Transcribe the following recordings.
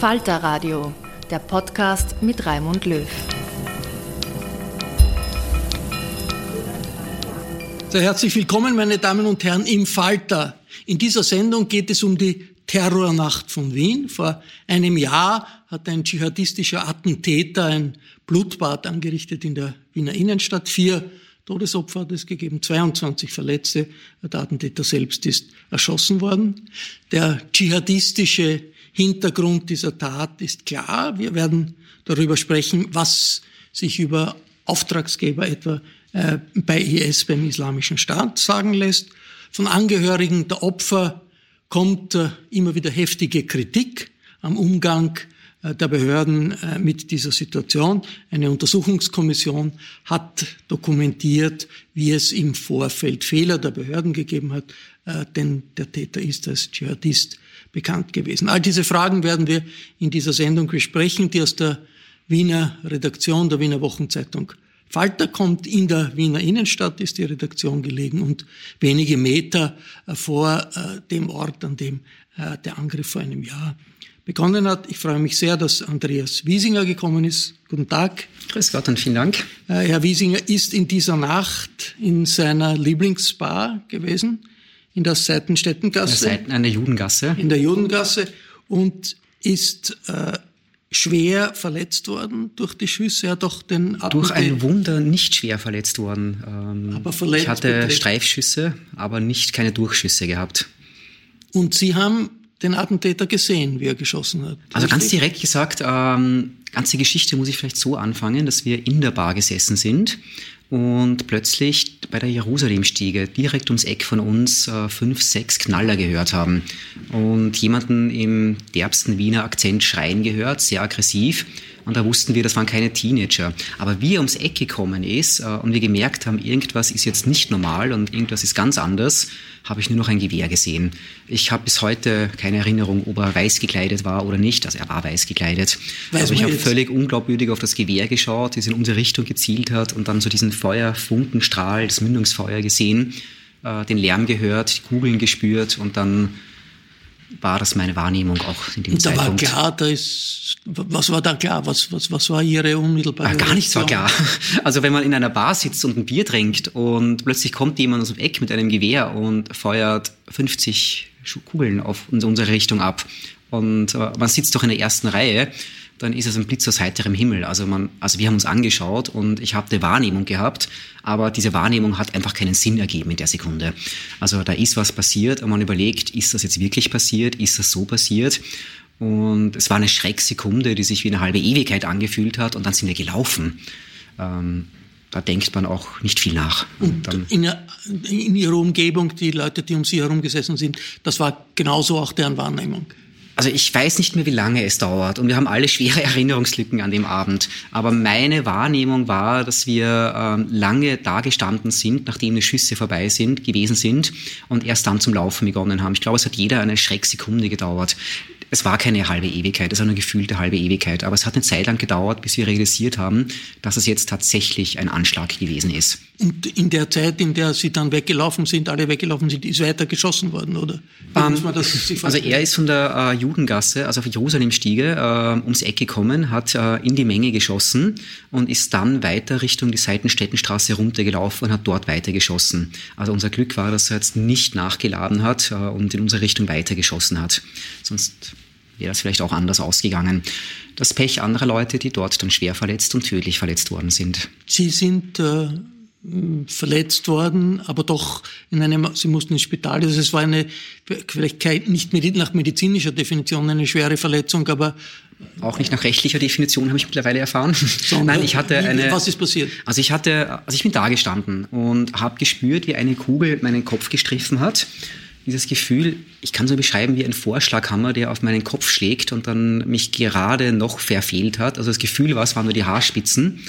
Falter Radio, der Podcast mit Raimund Löw. Sehr herzlich willkommen, meine Damen und Herren, im Falter. In dieser Sendung geht es um die Terrornacht von Wien. Vor einem Jahr hat ein dschihadistischer Attentäter ein Blutbad angerichtet in der Wiener Innenstadt. Vier Todesopfer hat es gegeben, 22 Verletzte. Der Attentäter selbst ist erschossen worden. Der dschihadistische Hintergrund dieser Tat ist klar. Wir werden darüber sprechen, was sich über Auftragsgeber etwa äh, bei IS, beim Islamischen Staat, sagen lässt. Von Angehörigen der Opfer kommt äh, immer wieder heftige Kritik am Umgang äh, der Behörden äh, mit dieser Situation. Eine Untersuchungskommission hat dokumentiert, wie es im Vorfeld Fehler der Behörden gegeben hat, äh, denn der Täter ist als Dschihadist bekannt gewesen. All diese Fragen werden wir in dieser Sendung besprechen, die aus der Wiener Redaktion der Wiener Wochenzeitung Falter kommt in der Wiener Innenstadt, ist die Redaktion gelegen und wenige Meter äh, vor äh, dem Ort, an dem äh, der Angriff vor einem Jahr begonnen hat. Ich freue mich sehr, dass Andreas Wiesinger gekommen ist. Guten Tag. Grüß Gott und vielen Dank. Herr Wiesinger ist in dieser Nacht in seiner Lieblingsbar gewesen in der Seitenstättengasse. Seiten einer Judengasse. In der Judengasse und ist äh, schwer verletzt worden durch die Schüsse. Er hat doch den Attentat Durch ein Wunder nicht schwer verletzt worden. Ähm, aber verletzt, ich hatte beträgt. Streifschüsse, aber nicht keine Durchschüsse gehabt. Und Sie haben den Attentäter gesehen, wie er geschossen hat. Also ganz direkt gesagt, ähm, ganze Geschichte muss ich vielleicht so anfangen, dass wir in der Bar gesessen sind und plötzlich bei der Jerusalemstiege direkt ums Eck von uns äh, fünf, sechs Knaller gehört haben und jemanden im derbsten Wiener Akzent schreien gehört, sehr aggressiv. Und da wussten wir, das waren keine Teenager. Aber wie er ums Eck gekommen ist äh, und wir gemerkt haben, irgendwas ist jetzt nicht normal und irgendwas ist ganz anders, habe ich nur noch ein Gewehr gesehen. Ich habe bis heute keine Erinnerung, ob er weiß gekleidet war oder nicht. Also er war weiß gekleidet. Weiß also ich habe völlig unglaubwürdig auf das Gewehr geschaut, das in unsere Richtung gezielt hat und dann so diesen Feuerfunkenstrahl, das Mündungsfeuer gesehen, äh, den Lärm gehört, die Kugeln gespürt und dann war das meine Wahrnehmung auch in dem und da Zeitpunkt. war klar, da ist, was war da klar? Was, was, was war Ihre unmittelbare ja, Gar nichts war klar. Also wenn man in einer Bar sitzt und ein Bier trinkt und plötzlich kommt jemand aus dem Eck mit einem Gewehr und feuert 50 Kugeln auf unsere Richtung ab und äh, man sitzt doch in der ersten Reihe, dann ist es ein Blitz aus heiterem Himmel. Also, man, also wir haben uns angeschaut und ich habe eine Wahrnehmung gehabt, aber diese Wahrnehmung hat einfach keinen Sinn ergeben in der Sekunde. Also da ist was passiert und man überlegt, ist das jetzt wirklich passiert? Ist das so passiert? Und es war eine Schrecksekunde, die sich wie eine halbe Ewigkeit angefühlt hat und dann sind wir gelaufen. Ähm, da denkt man auch nicht viel nach. Und, und in, in, Ihrer Umgebung, die Leute, die um Sie herum gesessen sind, das war genauso auch deren Wahrnehmung? Also ich weiß nicht mehr, wie lange es dauert und wir haben alle schwere Erinnerungslücken an dem Abend. Aber meine Wahrnehmung war, dass wir ähm, lange da gestanden sind, nachdem die Schüsse vorbei sind, gewesen sind und erst dann zum Laufen begonnen haben. Ich glaube, es hat jeder eine Schrecksekunde gedauert es war keine halbe Ewigkeit, es war eine gefühlte halbe Ewigkeit. Aber es hat eine Zeit lang gedauert, bis wir realisiert haben, dass es jetzt tatsächlich ein Anschlag gewesen ist. Und in der Zeit, in der Sie dann weggelaufen sind, alle weggelaufen sind, ist weiter geschossen worden, oder? Um, ähm, also er ist von der äh, Judengasse, also auf Jerusalemstiege, äh, ums Eck gekommen, hat äh, in die Menge geschossen und ist dann weiter Richtung die Seitenstädtenstraße runtergelaufen und hat dort weiter geschossen. Also unser Glück war, dass er jetzt nicht nachgeladen hat äh, und in unsere Richtung weiter geschossen hat. Sonst wäre das vielleicht auch anders ausgegangen. Das Pech anderer Leute, die dort dann schwer verletzt und tödlich verletzt worden sind. Sie sind äh, verletzt worden, aber doch in einem, Sie mussten ins Spital. Also es war eine, vielleicht nicht nach medizinischer Definition eine schwere Verletzung, aber auch nicht nach rechtlicher Definition habe ich mittlerweile erfahren. Sondern, Nein, ich hatte eine. Was ist passiert? Also ich hatte, also ich bin da gestanden und habe gespürt, wie eine Kugel meinen Kopf gestriffen hat dieses Gefühl, ich kann so beschreiben wie ein Vorschlaghammer, der auf meinen Kopf schlägt und dann mich gerade noch verfehlt hat. Also das Gefühl war, es waren nur die Haarspitzen,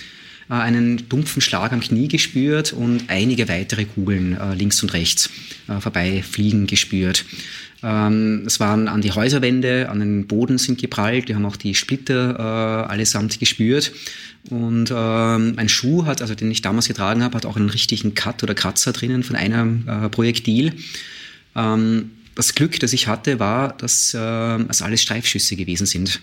äh, einen dumpfen Schlag am Knie gespürt und einige weitere Kugeln äh, links und rechts äh, vorbeifliegen gespürt. Ähm, es waren an die Häuserwände, an den Boden sind geprallt, wir haben auch die Splitter allesamt gespürt. Und ähm, ein Schuh hat, also den ich damals getragen habe, hat auch einen richtigen Cut oder Kratzer drinnen von einem Projektil. Ähm, das Glück, das ich hatte, war, dass äh, es alles Streifschüsse gewesen sind.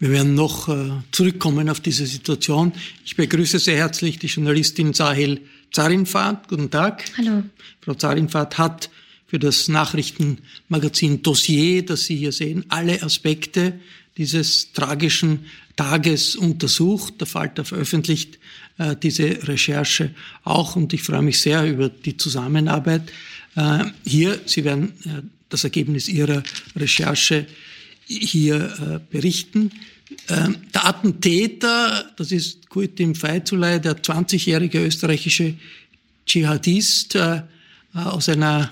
Wir werden noch äh, zurückkommen auf diese Situation. Ich begrüße sehr herzlich die Journalistin Sahel Zarinfat. Guten Tag. Hallo. Frau Zarinfat hat für das Nachrichtenmagazin Dossier, das Sie hier sehen, alle Aspekte dieses tragischen Tages untersucht. Der Falter veröffentlicht äh, diese Recherche auch und ich freue mich sehr über die Zusammenarbeit. Äh, hier, Sie werden äh, das Ergebnis Ihrer Recherche hier äh, berichten. Der Attentäter, das ist Kuitim Feizulay, der 20-jährige österreichische Dschihadist aus einer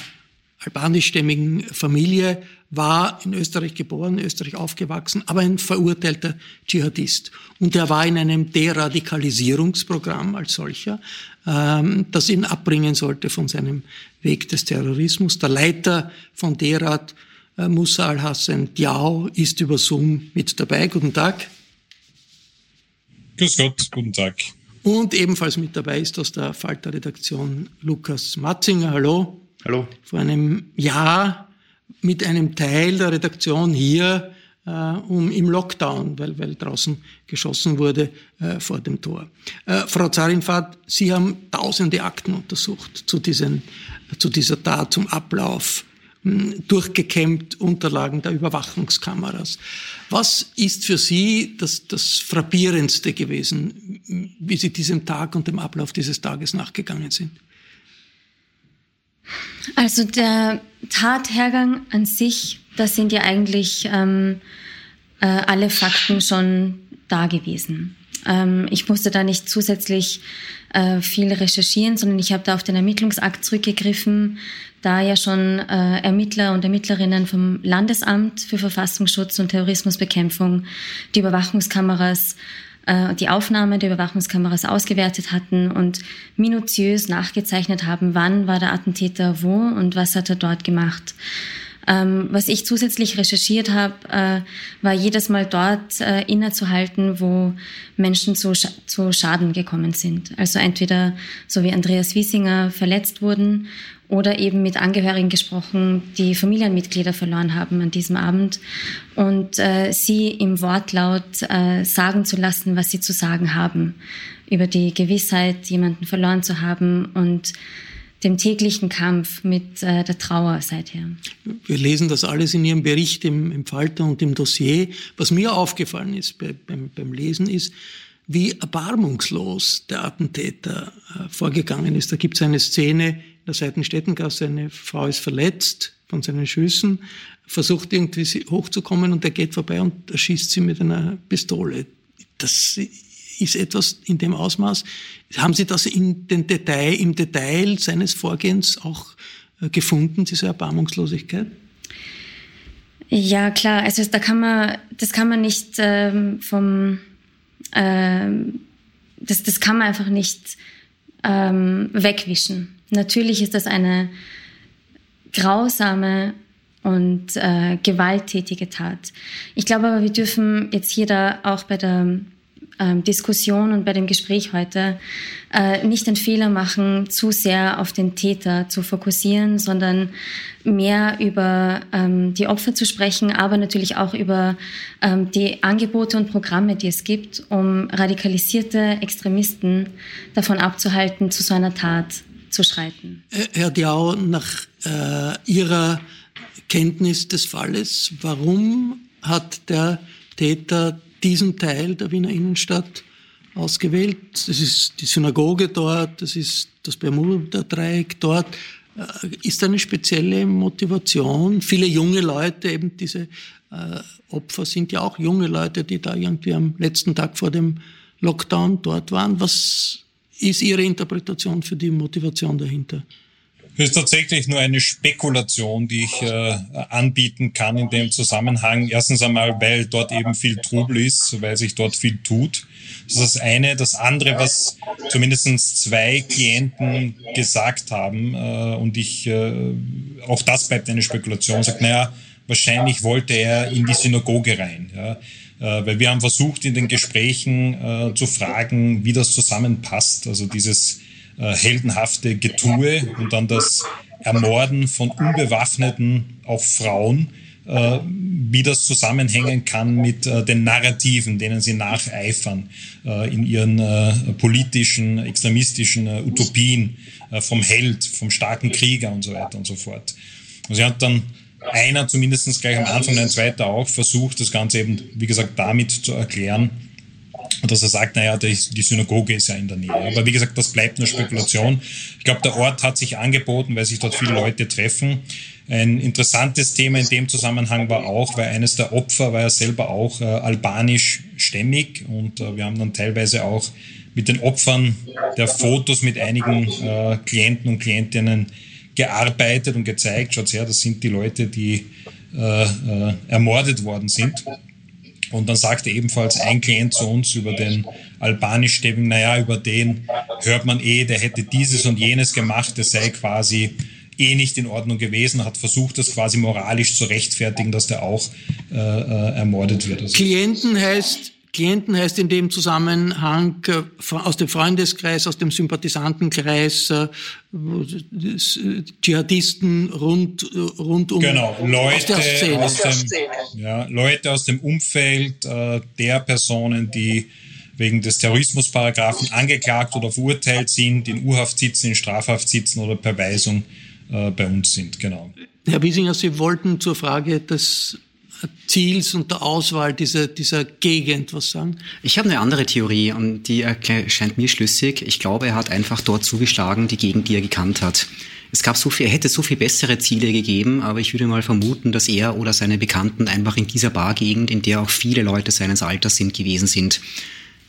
albanischstämmigen Familie, war in Österreich geboren, in Österreich aufgewachsen, aber ein verurteilter Dschihadist. Und er war in einem Deradikalisierungsprogramm als solcher, ähm, das ihn abbringen sollte von seinem Weg des Terrorismus. Der Leiter von Derad, äh, Musa al-Hassan Diao, ist über Zoom mit dabei. Guten Tag. Grüß Gott, guten Tag. Und ebenfalls mit dabei ist aus der Falter-Redaktion Lukas Matzinger. Hallo. Hallo. Vor einem Jahr mit einem Teil der Redaktion hier äh, um im Lockdown, weil, weil draußen geschossen wurde äh, vor dem Tor. Äh, Frau Zarinfahrt, Sie haben tausende Akten untersucht zu, diesen, zu dieser Tat, zum Ablauf, mh, durchgekämmt Unterlagen der Überwachungskameras. Was ist für Sie das, das Frappierendste gewesen, wie Sie diesem Tag und dem Ablauf dieses Tages nachgegangen sind? Also der Tathergang an sich, da sind ja eigentlich ähm, äh, alle Fakten schon da gewesen. Ähm, ich musste da nicht zusätzlich äh, viel recherchieren, sondern ich habe da auf den Ermittlungsakt zurückgegriffen, da ja schon äh, Ermittler und Ermittlerinnen vom Landesamt für Verfassungsschutz und Terrorismusbekämpfung die Überwachungskameras äh, die Aufnahme der Überwachungskameras ausgewertet hatten und minutiös nachgezeichnet haben, wann war der Attentäter wo und was hat er dort gemacht. Ähm, was ich zusätzlich recherchiert habe, äh, war jedes Mal dort äh, innezuhalten, wo Menschen zu, Sch zu Schaden gekommen sind. Also entweder so wie Andreas Wiesinger verletzt wurden oder eben mit Angehörigen gesprochen, die Familienmitglieder verloren haben an diesem Abend und äh, sie im Wortlaut äh, sagen zu lassen, was sie zu sagen haben über die Gewissheit, jemanden verloren zu haben und dem täglichen Kampf mit äh, der Trauer seither. Wir lesen das alles in Ihrem Bericht im, im Falter und im Dossier. Was mir aufgefallen ist bei, beim, beim Lesen ist, wie erbarmungslos der Attentäter äh, vorgegangen ist. Da gibt es eine Szene der Seitenstädtengasse, eine Frau ist verletzt von seinen Schüssen, versucht irgendwie hochzukommen und er geht vorbei und erschießt sie mit einer Pistole. Das ist etwas in dem Ausmaß. Haben Sie das in den Detail, im Detail seines Vorgehens auch äh, gefunden, diese Erbarmungslosigkeit? Ja, klar. Also da kann man, das kann man nicht ähm, vom, ähm, das, das kann man einfach nicht ähm, wegwischen. Natürlich ist das eine grausame und äh, gewalttätige Tat. Ich glaube aber, wir dürfen jetzt hier da auch bei der ähm, Diskussion und bei dem Gespräch heute äh, nicht den Fehler machen, zu sehr auf den Täter zu fokussieren, sondern mehr über ähm, die Opfer zu sprechen, aber natürlich auch über ähm, die Angebote und Programme, die es gibt, um radikalisierte Extremisten davon abzuhalten, zu so einer Tat zu schreiten. Herr Diau, nach äh, Ihrer Kenntnis des Falles, warum hat der Täter diesen Teil der Wiener Innenstadt ausgewählt. Das ist die Synagoge dort, das ist das Bermuda-Dreieck dort. Äh, ist eine spezielle Motivation? Viele junge Leute, eben diese äh, Opfer sind ja auch junge Leute, die da irgendwie am letzten Tag vor dem Lockdown dort waren. Was ist Ihre Interpretation für die Motivation dahinter? Das ist tatsächlich nur eine Spekulation, die ich äh, anbieten kann in dem Zusammenhang. Erstens einmal, weil dort eben viel Trubel ist, weil sich dort viel tut. Das ist das eine. Das andere, was zumindest zwei Klienten gesagt haben, äh, und ich, äh, auch das bleibt eine Spekulation, sagt, naja, wahrscheinlich wollte er in die Synagoge rein. Ja. Äh, weil wir haben versucht, in den Gesprächen äh, zu fragen, wie das zusammenpasst. Also dieses äh, heldenhafte Getue und dann das Ermorden von unbewaffneten, auch Frauen, wie das zusammenhängen kann mit den Narrativen, denen sie nacheifern in ihren politischen, extremistischen Utopien vom Held, vom starken Krieger und so weiter und so fort. Und sie hat dann einer zumindest gleich am Anfang, ein zweiter auch, versucht, das Ganze eben, wie gesagt, damit zu erklären, dass er sagt, naja, die Synagoge ist ja in der Nähe. Aber wie gesagt, das bleibt nur Spekulation. Ich glaube, der Ort hat sich angeboten, weil sich dort viele Leute treffen. Ein interessantes Thema in dem Zusammenhang war auch, weil eines der Opfer war ja selber auch äh, albanisch-stämmig und äh, wir haben dann teilweise auch mit den Opfern der Fotos mit einigen äh, Klienten und Klientinnen gearbeitet und gezeigt, schaut her, das sind die Leute, die äh, äh, ermordet worden sind. Und dann sagte ebenfalls ein Klient zu uns über den albanischstämmigen, naja, über den hört man eh, der hätte dieses und jenes gemacht, das sei quasi eh nicht in Ordnung gewesen, hat versucht, das quasi moralisch zu rechtfertigen, dass der auch äh, äh, ermordet wird. Also Klienten heißt Klienten heißt in dem Zusammenhang äh, aus dem Freundeskreis, aus dem Sympathisantenkreis, äh, Dschihadisten rund, rund um genau, Leute aus der Szene. Aus dem, ja, Leute aus dem Umfeld äh, der Personen, die wegen des Terrorismusparagraphen angeklagt oder verurteilt sind, in Urhaft sitzen, in Strafhaft sitzen oder per Weisung äh, bei uns sind. Genau. Herr Wiesinger, Sie wollten zur Frage des Ziels und der Auswahl dieser, dieser Gegend was sagen? Ich habe eine andere Theorie und die erscheint mir schlüssig. Ich glaube, er hat einfach dort zugeschlagen, die Gegend, die er gekannt hat. Es gab so viel, er hätte so viel bessere Ziele gegeben, aber ich würde mal vermuten, dass er oder seine Bekannten einfach in dieser Bargegend, in der auch viele Leute seines Alters sind, gewesen sind.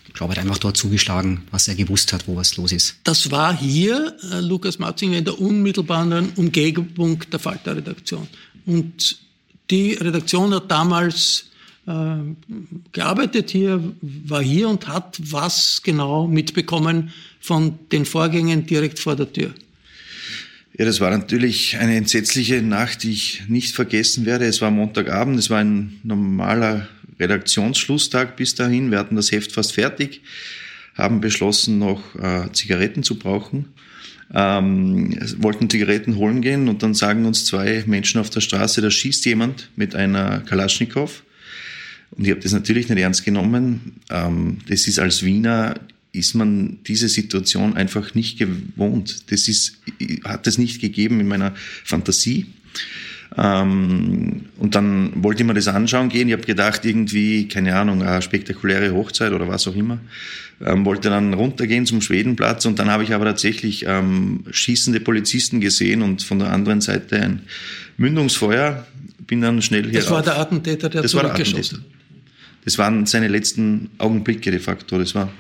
Ich glaube, er hat einfach dort zugeschlagen, was er gewusst hat, wo was los ist. Das war hier, äh, Lukas Matzinger, in der unmittelbaren Umgebung der Falter-Redaktion. Und die Redaktion hat damals äh, gearbeitet hier, war hier und hat was genau mitbekommen von den Vorgängen direkt vor der Tür. Ja, das war natürlich eine entsetzliche Nacht, die ich nicht vergessen werde. Es war Montagabend, es war ein normaler Redaktionsschlusstag bis dahin. Wir hatten das Heft fast fertig, haben beschlossen, noch äh, Zigaretten zu brauchen ähm, wollten Zigaretten holen gehen und dann sagen uns zwei Menschen auf der Straße, da schießt jemand mit einer Kalaschnikow. Und ich habe das natürlich nicht ernst genommen. Ähm, das ist als Wiener ist man diese Situation einfach nicht gewohnt. Das ist, hat es nicht gegeben in meiner Fantasie. Ähm, und dann wollte ich mir das anschauen gehen. Ich habe gedacht, irgendwie, keine Ahnung, eine spektakuläre Hochzeit oder was auch immer. Ähm, wollte dann runtergehen zum Schwedenplatz und dann habe ich aber tatsächlich ähm, schießende Polizisten gesehen und von der anderen Seite ein Mündungsfeuer. Bin dann schnell hier. Das war der Attentäter, der das zurückgeschossen hat. Das waren seine letzten Augenblicke de facto. Das war.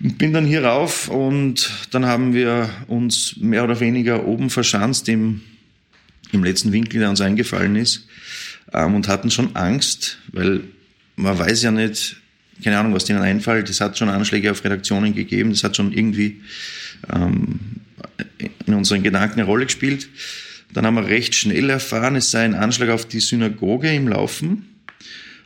Bin dann hier rauf und dann haben wir uns mehr oder weniger oben verschanzt im, im letzten Winkel, der uns eingefallen ist, ähm, und hatten schon Angst, weil man weiß ja nicht, keine Ahnung, was denen einfällt. Es hat schon Anschläge auf Redaktionen gegeben, das hat schon irgendwie ähm, in unseren Gedanken eine Rolle gespielt. Dann haben wir recht schnell erfahren, es sei ein Anschlag auf die Synagoge im Laufen.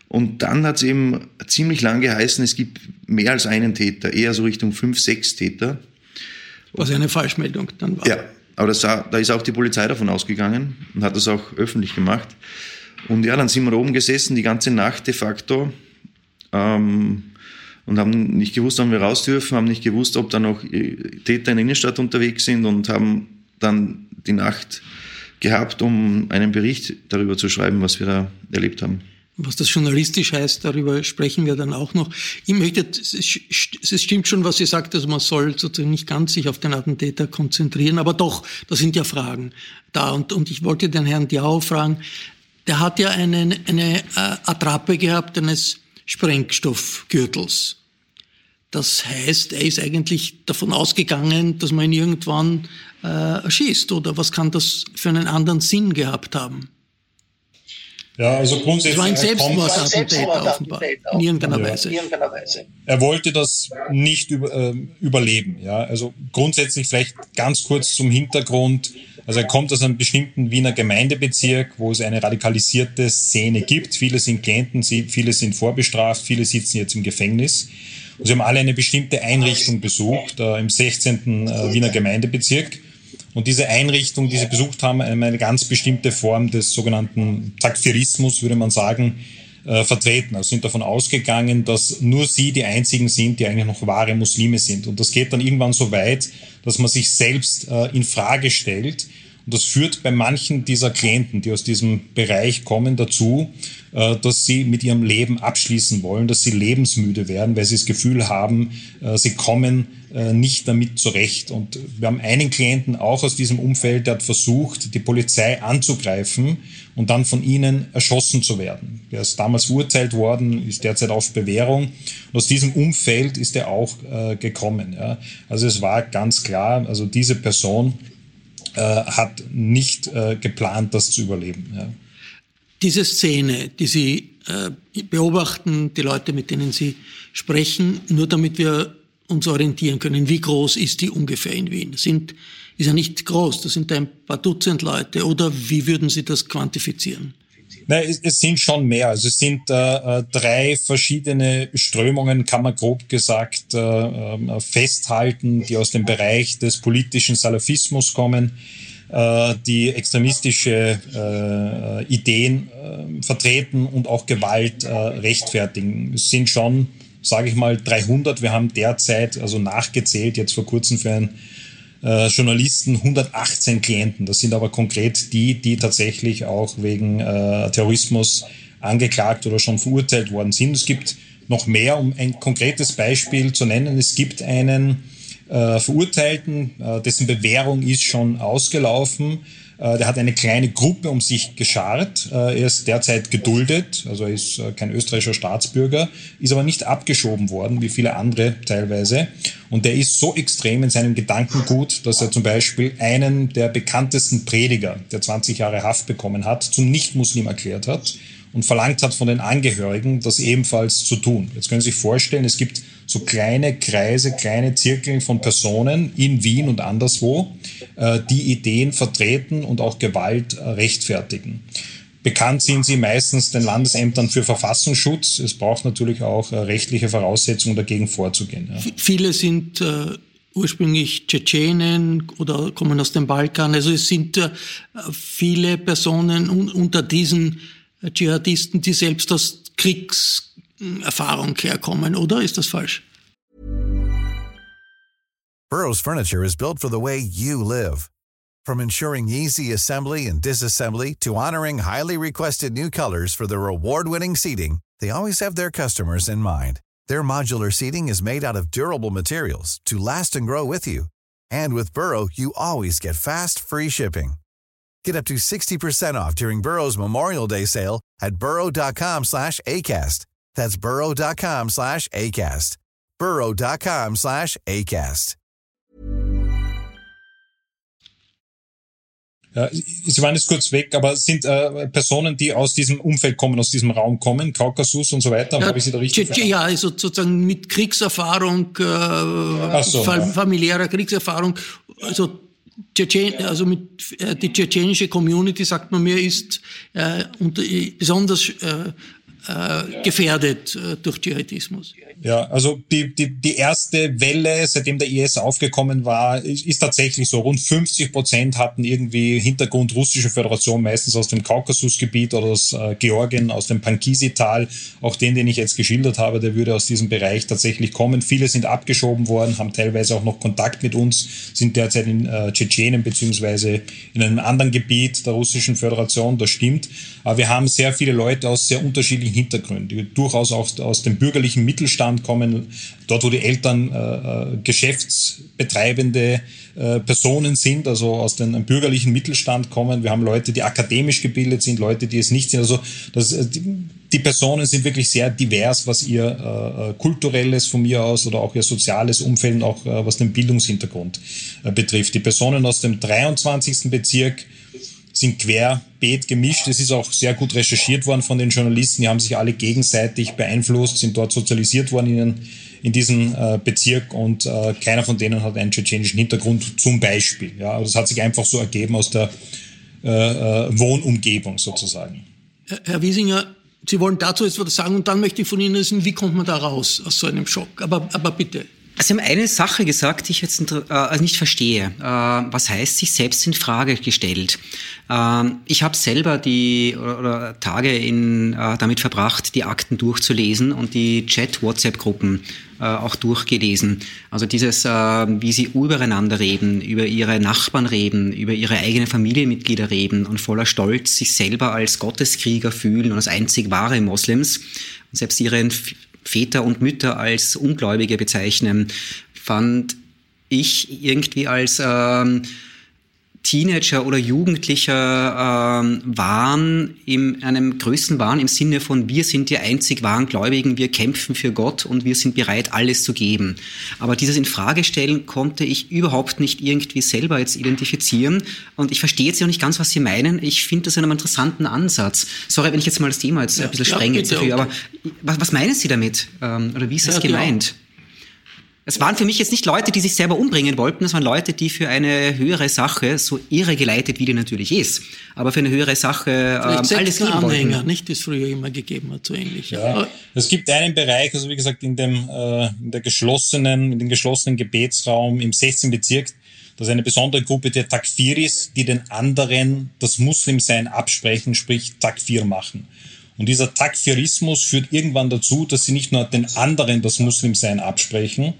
Und dann hat es eben ziemlich lang geheißen, es gibt mehr als einen Täter, eher so Richtung fünf, sechs Täter. Was ja eine Falschmeldung dann war. Ja, aber das, da ist auch die Polizei davon ausgegangen und hat das auch öffentlich gemacht. Und ja, dann sind wir oben gesessen, die ganze Nacht de facto, ähm, und haben nicht gewusst, wann wir raus dürfen, haben nicht gewusst, ob da noch Täter in der Innenstadt unterwegs sind und haben dann die Nacht gehabt, um einen Bericht darüber zu schreiben, was wir da erlebt haben. Was das journalistisch heißt, darüber sprechen wir dann auch noch. Ich möchte, es stimmt schon, was Sie sagt, also man soll sozusagen nicht ganz sich auf den Attentäter konzentrieren, aber doch, da sind ja Fragen da. Und, und ich wollte den Herrn Diao fragen, der hat ja einen, eine äh, Attrappe gehabt eines Sprengstoffgürtels. Das heißt, er ist eigentlich davon ausgegangen, dass man ihn irgendwann äh, erschießt. Oder was kann das für einen anderen Sinn gehabt haben? Ja, also grundsätzlich. Es war ein Selbstmordattentäter offenbar, in irgendeiner, ja. Weise. Er wollte das nicht über, äh, überleben. Ja, also grundsätzlich vielleicht ganz kurz zum Hintergrund. Also er kommt aus einem bestimmten Wiener Gemeindebezirk, wo es eine radikalisierte Szene gibt. Viele sind Klienten, viele sind vorbestraft, viele sitzen jetzt im Gefängnis. Und sie haben alle eine bestimmte Einrichtung besucht äh, im 16. Äh, Wiener Gemeindebezirk. Und diese Einrichtung, die sie besucht haben, eine ganz bestimmte Form des sogenannten Takfirismus, würde man sagen, äh, vertreten. Also sind davon ausgegangen, dass nur sie die einzigen sind, die eigentlich noch wahre Muslime sind. Und das geht dann irgendwann so weit, dass man sich selbst äh, in Frage stellt. Und das führt bei manchen dieser Klienten, die aus diesem Bereich kommen, dazu, äh, dass sie mit ihrem Leben abschließen wollen, dass sie lebensmüde werden, weil sie das Gefühl haben, äh, sie kommen äh, nicht damit zurecht. Und wir haben einen Klienten auch aus diesem Umfeld, der hat versucht, die Polizei anzugreifen und dann von ihnen erschossen zu werden. Der ist damals verurteilt worden, ist derzeit auf Bewährung. Und aus diesem Umfeld ist er auch gekommen. Also es war ganz klar, also diese Person hat nicht geplant, das zu überleben diese Szene, die Sie äh, beobachten, die Leute, mit denen Sie sprechen, nur damit wir uns orientieren können, wie groß ist die ungefähr in Wien? Das sind, ist ja nicht groß, das sind ein paar Dutzend Leute. Oder wie würden Sie das quantifizieren? Nein, es, es sind schon mehr. Also es sind äh, äh drei verschiedene Strömungen, kann man grob gesagt äh, äh, festhalten, die aus dem Bereich des politischen Salafismus kommen äh, die extremistische äh, Ideen äh, vertreten und auch Gewalt äh, rechtfertigen. Es sind schon, sage ich mal, 300. Wir haben derzeit, also nachgezählt, jetzt vor kurzem für einen äh, Journalisten 118 Klienten. Das sind aber konkret die, die tatsächlich auch wegen äh, Terrorismus angeklagt oder schon verurteilt worden sind. Es gibt noch mehr, um ein konkretes Beispiel zu nennen. Es gibt einen äh, Verurteilten, äh, dessen Bewährung ist schon ausgelaufen. Äh, der hat eine kleine Gruppe um sich geschart. Äh, er ist derzeit geduldet, also er ist äh, kein österreichischer Staatsbürger, ist aber nicht abgeschoben worden, wie viele andere teilweise. Und der ist so extrem in seinem Gedankengut, dass er zum Beispiel einen der bekanntesten Prediger, der 20 Jahre Haft bekommen hat, zum Nichtmuslim erklärt hat und verlangt hat von den Angehörigen, das ebenfalls zu tun. Jetzt können Sie sich vorstellen, es gibt so kleine Kreise, kleine Zirkel von Personen in Wien und anderswo, äh, die Ideen vertreten und auch Gewalt äh, rechtfertigen. Bekannt sind sie meistens den Landesämtern für Verfassungsschutz. Es braucht natürlich auch äh, rechtliche Voraussetzungen, dagegen vorzugehen. Ja. Viele sind äh, ursprünglich Tschetschenen oder kommen aus dem Balkan. Also es sind äh, viele Personen un unter diesen Dschihadisten, die selbst aus Kriegserfahrung herkommen, oder ist das falsch? Burrow's furniture is built for the way you live. From ensuring easy assembly and disassembly to honoring highly requested new colors for their award-winning seating, they always have their customers in mind. Their modular seating is made out of durable materials to last and grow with you. And with Burrow, you always get fast, free shipping. Get up to 60% off during Burrow's Memorial Day sale at burrow.com slash ACAST. That's burrow.com slash ACAST. burrow.com slash ACAST. Ja, Sie waren jetzt kurz weg, aber sind äh, Personen, die aus diesem Umfeld kommen, aus diesem Raum kommen, Kaukasus und so weiter, ja, habe ich Sie da richtig? Ja, also sozusagen mit Kriegserfahrung, äh, so, familiärer Kriegserfahrung, also Tschetschen, also mit äh, die tschetschenische Community, sagt man mir, ist äh, unter, besonders äh, äh, gefährdet äh, durch Dschihadismus. Ja, also die, die, die erste Welle, seitdem der IS aufgekommen war, ist, ist tatsächlich so. Rund 50 Prozent hatten irgendwie Hintergrund russische Föderation, meistens aus dem Kaukasusgebiet oder aus äh, Georgien, aus dem Pankisi-Tal. Auch den, den ich jetzt geschildert habe, der würde aus diesem Bereich tatsächlich kommen. Viele sind abgeschoben worden, haben teilweise auch noch Kontakt mit uns, sind derzeit in äh, Tschetschenien beziehungsweise in einem anderen Gebiet der russischen Föderation, das stimmt. Aber wir haben sehr viele Leute aus sehr unterschiedlichen Hintergründen, die durchaus auch aus dem bürgerlichen Mittelstand kommen, dort wo die Eltern äh, äh, geschäftsbetreibende äh, Personen sind, also aus dem bürgerlichen Mittelstand kommen. Wir haben Leute, die akademisch gebildet sind, Leute, die es nicht sind. Also das, äh, die, die Personen sind wirklich sehr divers, was ihr äh, äh, kulturelles von mir aus oder auch ihr soziales Umfeld, auch äh, was den Bildungshintergrund äh, betrifft. Die Personen aus dem 23. Bezirk sind querbeet gemischt. Es ist auch sehr gut recherchiert worden von den Journalisten. Die haben sich alle gegenseitig beeinflusst, sind dort sozialisiert worden in, in diesem äh, Bezirk und äh, keiner von denen hat einen tschetschenischen Hintergrund zum Beispiel. Ja, also das hat sich einfach so ergeben aus der äh, äh Wohnumgebung sozusagen. Herr Wiesinger, Sie wollen dazu jetzt was sagen und dann möchte ich von Ihnen wissen, wie kommt man da raus aus so einem Schock? Aber, aber bitte. Sie haben eine Sache gesagt, die ich jetzt äh, also nicht verstehe. Äh, was heißt sich selbst in Frage gestellt? Äh, ich habe selber die Tage in, äh, damit verbracht, die Akten durchzulesen und die Chat-WhatsApp-Gruppen auch durchgelesen. Also dieses, wie sie übereinander reden, über ihre Nachbarn reden, über ihre eigenen Familienmitglieder reden und voller Stolz sich selber als Gotteskrieger fühlen und als einzig wahre Moslems selbst ihren Väter und Mütter als Ungläubige bezeichnen, fand ich irgendwie als ähm, Teenager oder Jugendlicher ähm, Wahn, in einem größten Wahn im Sinne von wir sind die einzig wahren Gläubigen, wir kämpfen für Gott und wir sind bereit, alles zu geben. Aber dieses Infragestellen konnte ich überhaupt nicht irgendwie selber jetzt identifizieren und ich verstehe jetzt ja nicht ganz, was Sie meinen. Ich finde das einen interessanten Ansatz. Sorry, wenn ich jetzt mal das Thema jetzt ja, ein bisschen sprenge, ja, aber was, was meinen Sie damit? Ähm, oder wie ist das ja, gemeint? Genau. Es waren für mich jetzt nicht Leute, die sich selber umbringen wollten, es waren Leute, die für eine höhere Sache, so irregeleitet wie die natürlich ist, aber für eine höhere Sache ähm, alles geben Anhänger, wollten. nicht, das früher immer gegeben hat, so ähnlich. Ja. Es gibt einen Bereich, also wie gesagt, in dem, äh, in der geschlossenen, in dem geschlossenen Gebetsraum im 16. Bezirk, das ist eine besondere Gruppe der Takfiris, die den anderen das Muslimsein absprechen, sprich Takfir machen. Und dieser Takfirismus führt irgendwann dazu, dass sie nicht nur den anderen das Muslimsein absprechen,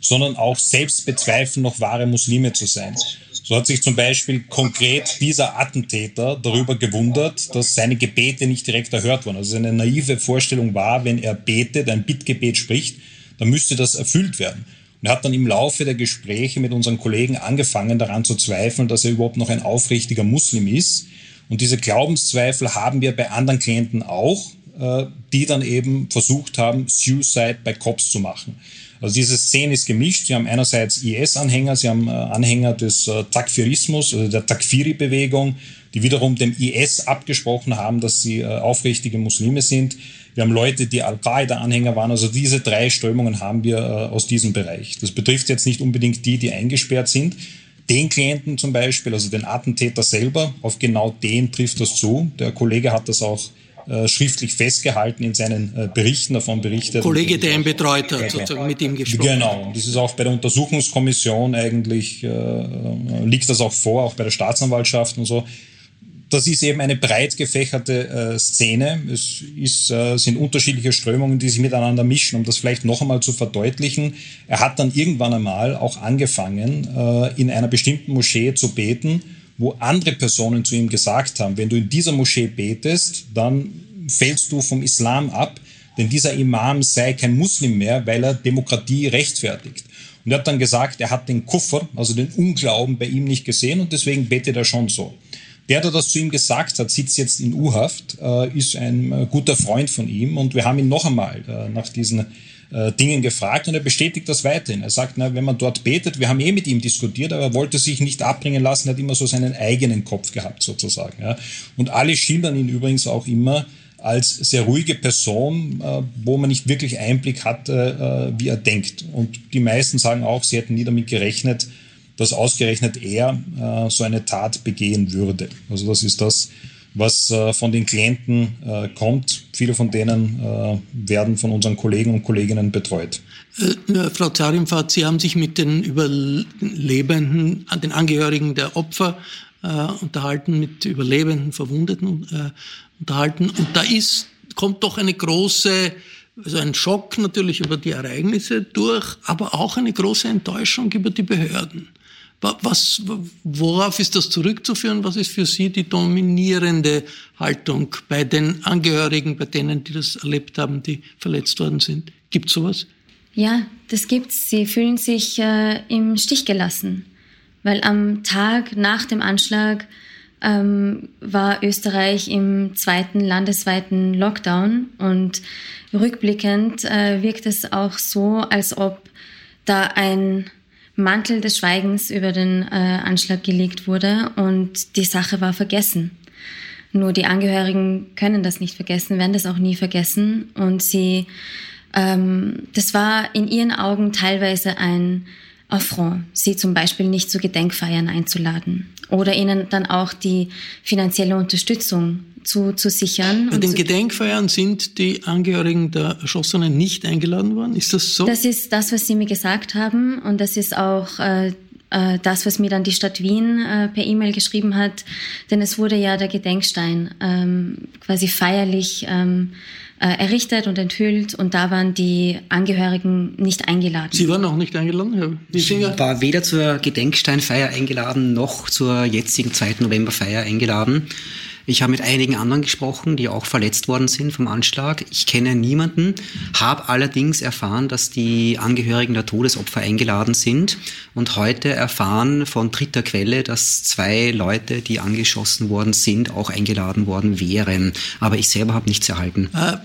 sondern auch selbst bezweifeln, noch wahre Muslime zu sein. So hat sich zum Beispiel konkret dieser Attentäter darüber gewundert, dass seine Gebete nicht direkt erhört wurden. Also eine naive Vorstellung war, wenn er betet, ein Bittgebet spricht, dann müsste das erfüllt werden. Und er hat dann im Laufe der Gespräche mit unseren Kollegen angefangen, daran zu zweifeln, dass er überhaupt noch ein aufrichtiger Muslim ist. Und diese Glaubenszweifel haben wir bei anderen Klienten auch, äh, die dann eben versucht haben, Suicide bei Cops zu machen. Also diese Szene ist gemischt. Sie haben einerseits IS-Anhänger, sie haben äh, Anhänger des äh, Takfirismus, also der Takfiri-Bewegung, die wiederum dem IS abgesprochen haben, dass sie äh, aufrichtige Muslime sind. Wir haben Leute, die Al-Qaida-Anhänger waren. Also diese drei Strömungen haben wir aus diesem Bereich. Das betrifft jetzt nicht unbedingt die, die eingesperrt sind. Den Klienten zum Beispiel, also den Attentäter selber, auf genau den trifft das zu. Der Kollege hat das auch äh, schriftlich festgehalten in seinen äh, Berichten, davon berichtet. Kollege, der ihn betreut hat, sozusagen mit ihm gesprochen. Genau, das ist auch bei der Untersuchungskommission eigentlich, äh, liegt das auch vor, auch bei der Staatsanwaltschaft und so. Das ist eben eine breit gefächerte äh, Szene. Es ist, äh, sind unterschiedliche Strömungen, die sich miteinander mischen. Um das vielleicht noch einmal zu verdeutlichen, er hat dann irgendwann einmal auch angefangen, äh, in einer bestimmten Moschee zu beten, wo andere Personen zu ihm gesagt haben, wenn du in dieser Moschee betest, dann fällst du vom Islam ab, denn dieser Imam sei kein Muslim mehr, weil er Demokratie rechtfertigt. Und er hat dann gesagt, er hat den Kuffer, also den Unglauben bei ihm nicht gesehen und deswegen betet er schon so. Der, der das zu ihm gesagt hat, sitzt jetzt in U-Haft, äh, ist ein äh, guter Freund von ihm und wir haben ihn noch einmal äh, nach diesen Dingen gefragt und er bestätigt das weiterhin. Er sagt, na, wenn man dort betet, wir haben eh mit ihm diskutiert, aber er wollte sich nicht abbringen lassen, hat immer so seinen eigenen Kopf gehabt sozusagen. Ja. Und alle schildern ihn übrigens auch immer als sehr ruhige Person, wo man nicht wirklich Einblick hatte, wie er denkt. Und die meisten sagen auch, sie hätten nie damit gerechnet, dass ausgerechnet er äh, so eine Tat begehen würde. Also das ist das, was äh, von den Klienten äh, kommt. Viele von denen äh, werden von unseren Kollegen und Kolleginnen betreut. Äh, Frau Zarimfahrt, Sie haben sich mit den Überlebenden, den Angehörigen der Opfer äh, unterhalten, mit Überlebenden, Verwundeten unterhalten. Und da ist, kommt doch eine große also ein Schock natürlich über die Ereignisse durch, aber auch eine große Enttäuschung über die Behörden. Was, worauf ist das zurückzuführen? Was ist für Sie die dominierende Haltung bei den Angehörigen, bei denen, die das erlebt haben, die verletzt worden sind? Gibt sowas? Ja, das gibt's. Sie fühlen sich äh, im Stich gelassen, weil am Tag nach dem Anschlag ähm, war Österreich im zweiten landesweiten Lockdown und rückblickend äh, wirkt es auch so, als ob da ein Mantel des Schweigens über den äh, Anschlag gelegt wurde und die Sache war vergessen. Nur die Angehörigen können das nicht vergessen, werden das auch nie vergessen und sie, ähm, das war in ihren Augen teilweise ein Affront, sie zum Beispiel nicht zu Gedenkfeiern einzuladen oder ihnen dann auch die finanzielle Unterstützung zu, zu sichern. Bei den Gedenkfeiern sind die Angehörigen der Erschossenen nicht eingeladen worden. Ist das so? Das ist das, was Sie mir gesagt haben. Und das ist auch äh, äh, das, was mir dann die Stadt Wien äh, per E-Mail geschrieben hat. Denn es wurde ja der Gedenkstein ähm, quasi feierlich ähm, äh, errichtet und enthüllt und da waren die Angehörigen nicht eingeladen. Sie waren auch nicht eingeladen, Herr Wiesinger? Ich war weder zur Gedenksteinfeier eingeladen noch zur jetzigen 2. Novemberfeier eingeladen. Ich habe mit einigen anderen gesprochen, die auch verletzt worden sind vom Anschlag. Ich kenne niemanden, habe allerdings erfahren, dass die Angehörigen der Todesopfer eingeladen sind und heute erfahren von dritter Quelle, dass zwei Leute, die angeschossen worden sind, auch eingeladen worden wären. Aber ich selber habe nichts erhalten. Äh,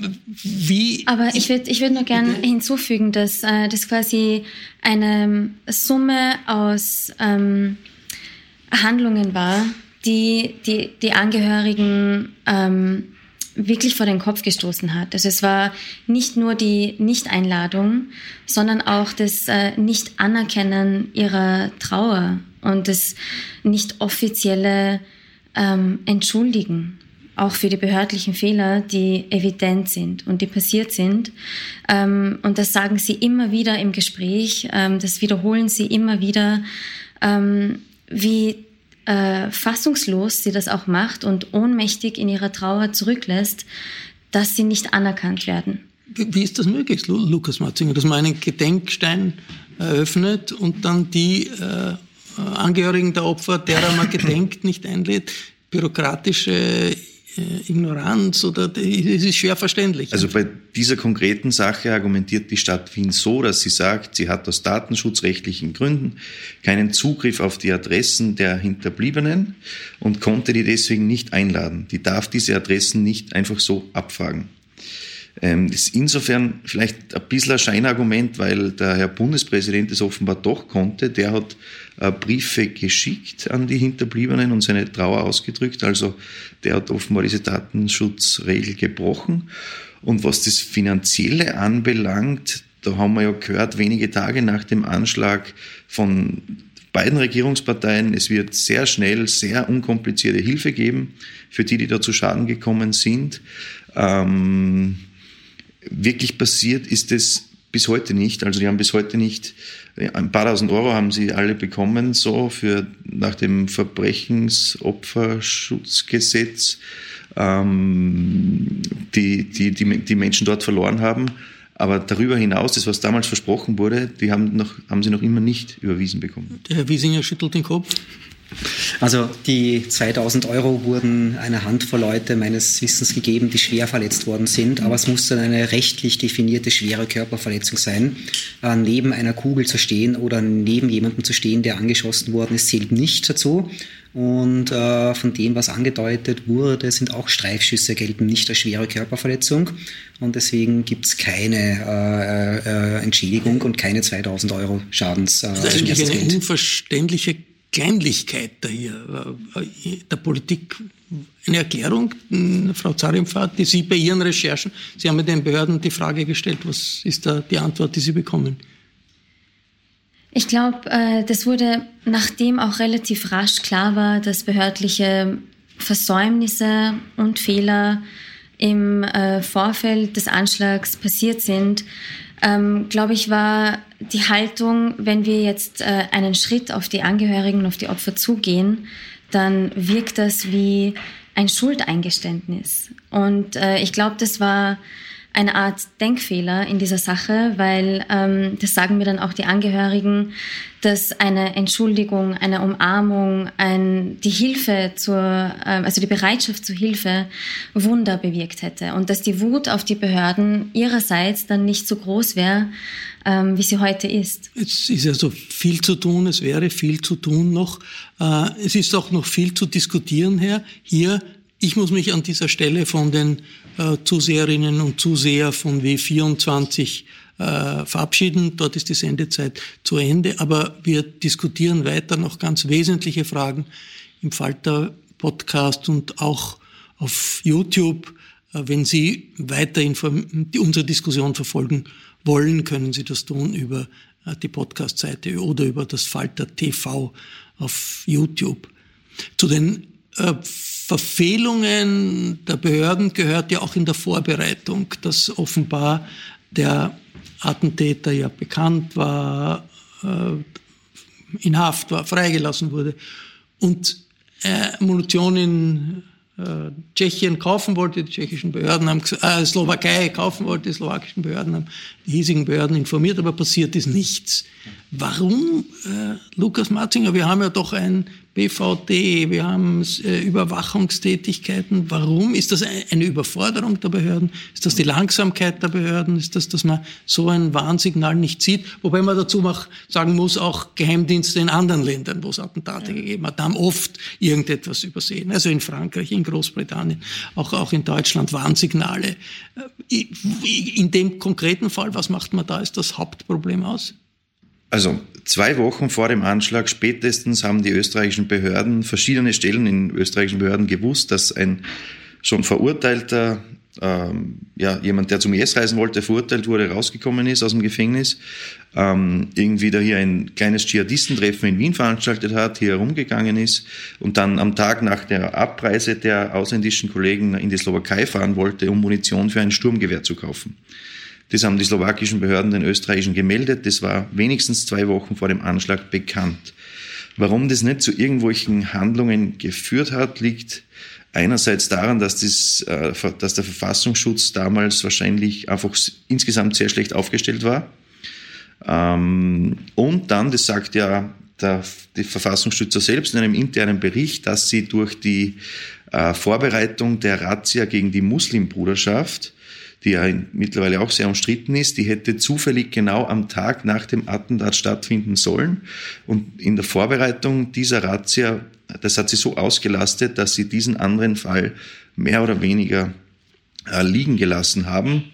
wie? Aber ich würde ich würd noch gerne hinzufügen, dass äh, das quasi eine Summe aus ähm, Handlungen war, die die, die Angehörigen ähm, wirklich vor den Kopf gestoßen hat. Also es war nicht nur die Nicht-Einladung, sondern auch das äh, Nicht-Anerkennen ihrer Trauer und das nicht offizielle ähm, Entschuldigen, auch für die behördlichen Fehler, die evident sind und die passiert sind. Ähm, und das sagen sie immer wieder im Gespräch, ähm, das wiederholen sie immer wieder, ähm, wie äh, fassungslos sie das auch macht und ohnmächtig in ihrer Trauer zurücklässt, dass sie nicht anerkannt werden. Wie ist das möglich, Lukas Matzinger, dass man einen Gedenkstein eröffnet und dann die äh, Angehörigen der Opfer, derer man gedenkt, nicht einlädt? Bürokratische äh, Ignoranz oder es ist schwer verständlich. Also bei dieser konkreten Sache argumentiert die Stadt Wien so, dass sie sagt, sie hat aus datenschutzrechtlichen Gründen keinen Zugriff auf die Adressen der Hinterbliebenen und konnte die deswegen nicht einladen. Die darf diese Adressen nicht einfach so abfragen. Ähm, ist insofern vielleicht ein bisschen ein Scheinargument, weil der Herr Bundespräsident es offenbar doch konnte. Der hat äh, Briefe geschickt an die Hinterbliebenen und seine Trauer ausgedrückt. Also der hat offenbar diese Datenschutzregel gebrochen. Und was das Finanzielle anbelangt, da haben wir ja gehört, wenige Tage nach dem Anschlag von beiden Regierungsparteien, es wird sehr schnell, sehr unkomplizierte Hilfe geben für die, die da zu Schaden gekommen sind. Ähm, wirklich passiert ist es bis heute nicht. Also die haben bis heute nicht, ein paar tausend Euro haben sie alle bekommen, so für nach dem Verbrechensopferschutzgesetz ähm, die, die, die, die Menschen dort verloren haben. Aber darüber hinaus, das, was damals versprochen wurde, die haben, noch, haben sie noch immer nicht überwiesen bekommen. Der Herr Wiesinger schüttelt den Kopf. Also die 2000 Euro wurden einer Handvoll Leute meines Wissens gegeben, die schwer verletzt worden sind, aber es muss dann eine rechtlich definierte schwere Körperverletzung sein. Äh, neben einer Kugel zu stehen oder neben jemandem zu stehen, der angeschossen worden ist, zählt nicht dazu. Und äh, von dem, was angedeutet wurde, sind auch Streifschüsse gelten nicht als schwere Körperverletzung. Und deswegen gibt es keine äh, äh, Entschädigung und keine 2000 Euro Schadens. Äh, das ist eigentlich eine unverständliche Kleinlichkeit da hier, äh, der Politik eine Erklärung, Frau Zarimpfad, die Sie bei Ihren Recherchen, Sie haben mit den Behörden die Frage gestellt, was ist da die Antwort, die Sie bekommen? Ich glaube, äh, das wurde, nachdem auch relativ rasch klar war, dass behördliche Versäumnisse und Fehler im äh, Vorfeld des Anschlags passiert sind, ähm, glaube ich, war die Haltung, wenn wir jetzt äh, einen Schritt auf die Angehörigen, auf die Opfer zugehen, dann wirkt das wie ein Schuldeingeständnis. Und äh, ich glaube, das war eine Art Denkfehler in dieser Sache, weil ähm, das sagen mir dann auch die Angehörigen, dass eine Entschuldigung, eine Umarmung, ein, die Hilfe zur, ähm, also die Bereitschaft zur Hilfe Wunder bewirkt hätte und dass die Wut auf die Behörden ihrerseits dann nicht so groß wäre, ähm, wie sie heute ist. Es ist also viel zu tun, es wäre viel zu tun noch. Äh, es ist auch noch viel zu diskutieren, Herr. Hier ich muss mich an dieser Stelle von den äh, Zuseherinnen und Zuseher von W24 äh, verabschieden. Dort ist die Sendezeit zu Ende. Aber wir diskutieren weiter noch ganz wesentliche Fragen im Falter Podcast und auch auf YouTube. Äh, wenn Sie weiter unsere Diskussion verfolgen wollen, können Sie das tun über äh, die Podcast-Seite oder über das Falter TV auf YouTube. Zu den Verfehlungen der Behörden gehört ja auch in der Vorbereitung, dass offenbar der Attentäter ja bekannt war, äh, in Haft war, freigelassen wurde und äh, Munition in äh, Tschechien kaufen wollte, die tschechischen Behörden haben, äh, Slowakei kaufen wollte, die slowakischen Behörden haben die hiesigen Behörden informiert, aber passiert ist nichts. Warum, äh, Lukas Matzinger, wir haben ja doch ein BVD, wir haben äh, Überwachungstätigkeiten. Warum? Ist das eine Überforderung der Behörden? Ist das die Langsamkeit der Behörden? Ist das, dass man so ein Warnsignal nicht sieht? Wobei man dazu auch sagen muss, auch Geheimdienste in anderen Ländern, wo es Attentate ja. gegeben hat, haben oft irgendetwas übersehen. Also in Frankreich, in Großbritannien, auch, auch in Deutschland Warnsignale. Äh, in dem konkreten Fall, was macht man da als das Hauptproblem aus? Also zwei Wochen vor dem Anschlag spätestens haben die österreichischen Behörden, verschiedene Stellen in österreichischen Behörden gewusst, dass ein schon verurteilter, ähm, ja, jemand, der zum IS reisen wollte, verurteilt wurde, rausgekommen ist aus dem Gefängnis, ähm, irgendwie da hier ein kleines Dschihadistentreffen in Wien veranstaltet hat, hier herumgegangen ist und dann am Tag nach der Abreise der ausländischen Kollegen in die Slowakei fahren wollte, um Munition für ein Sturmgewehr zu kaufen. Das haben die slowakischen Behörden den österreichischen gemeldet. Das war wenigstens zwei Wochen vor dem Anschlag bekannt. Warum das nicht zu irgendwelchen Handlungen geführt hat, liegt einerseits daran, dass, das, äh, dass der Verfassungsschutz damals wahrscheinlich einfach insgesamt sehr schlecht aufgestellt war. Ähm, und dann, das sagt ja der, der Verfassungsschützer selbst in einem internen Bericht, dass sie durch die äh, Vorbereitung der Razzia gegen die Muslimbruderschaft die ja mittlerweile auch sehr umstritten ist, die hätte zufällig genau am Tag nach dem Attentat stattfinden sollen. Und in der Vorbereitung dieser Razzia, das hat sie so ausgelastet, dass sie diesen anderen Fall mehr oder weniger äh, liegen gelassen haben.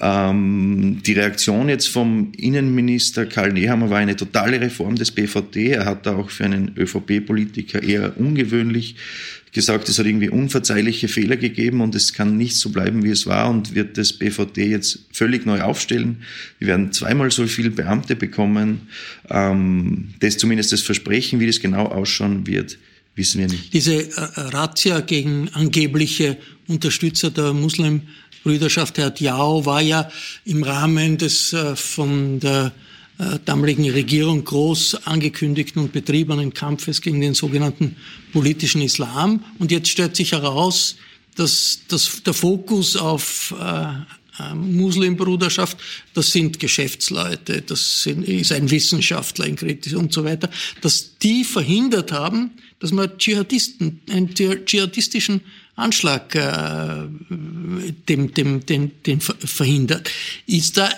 Ähm, die Reaktion jetzt vom Innenminister Karl Nehammer war eine totale Reform des BVD. Er hat da auch für einen ÖVP-Politiker eher ungewöhnlich gesagt, es hat irgendwie unverzeihliche Fehler gegeben und es kann nicht so bleiben, wie es war und wird das BVD jetzt völlig neu aufstellen. Wir werden zweimal so viele Beamte bekommen. Ähm, das zumindest das Versprechen, wie das genau ausschauen wird, wissen wir nicht. Diese äh, Razzia gegen angebliche Unterstützer der Muslimbrüderschaft, Herr Diao, war ja im Rahmen des äh, von der damaligen Regierung groß angekündigten und betriebenen Kampfes gegen den sogenannten politischen Islam. Und jetzt stellt sich heraus, dass, dass der Fokus auf äh, äh, Muslimbruderschaft, das sind Geschäftsleute, das sind, ist ein Wissenschaftler in Kritis und so weiter, dass die verhindert haben, dass man Dschihadisten, einen dschihadistischen Anschlag äh, dem, dem, dem, den verhindert. Ist da,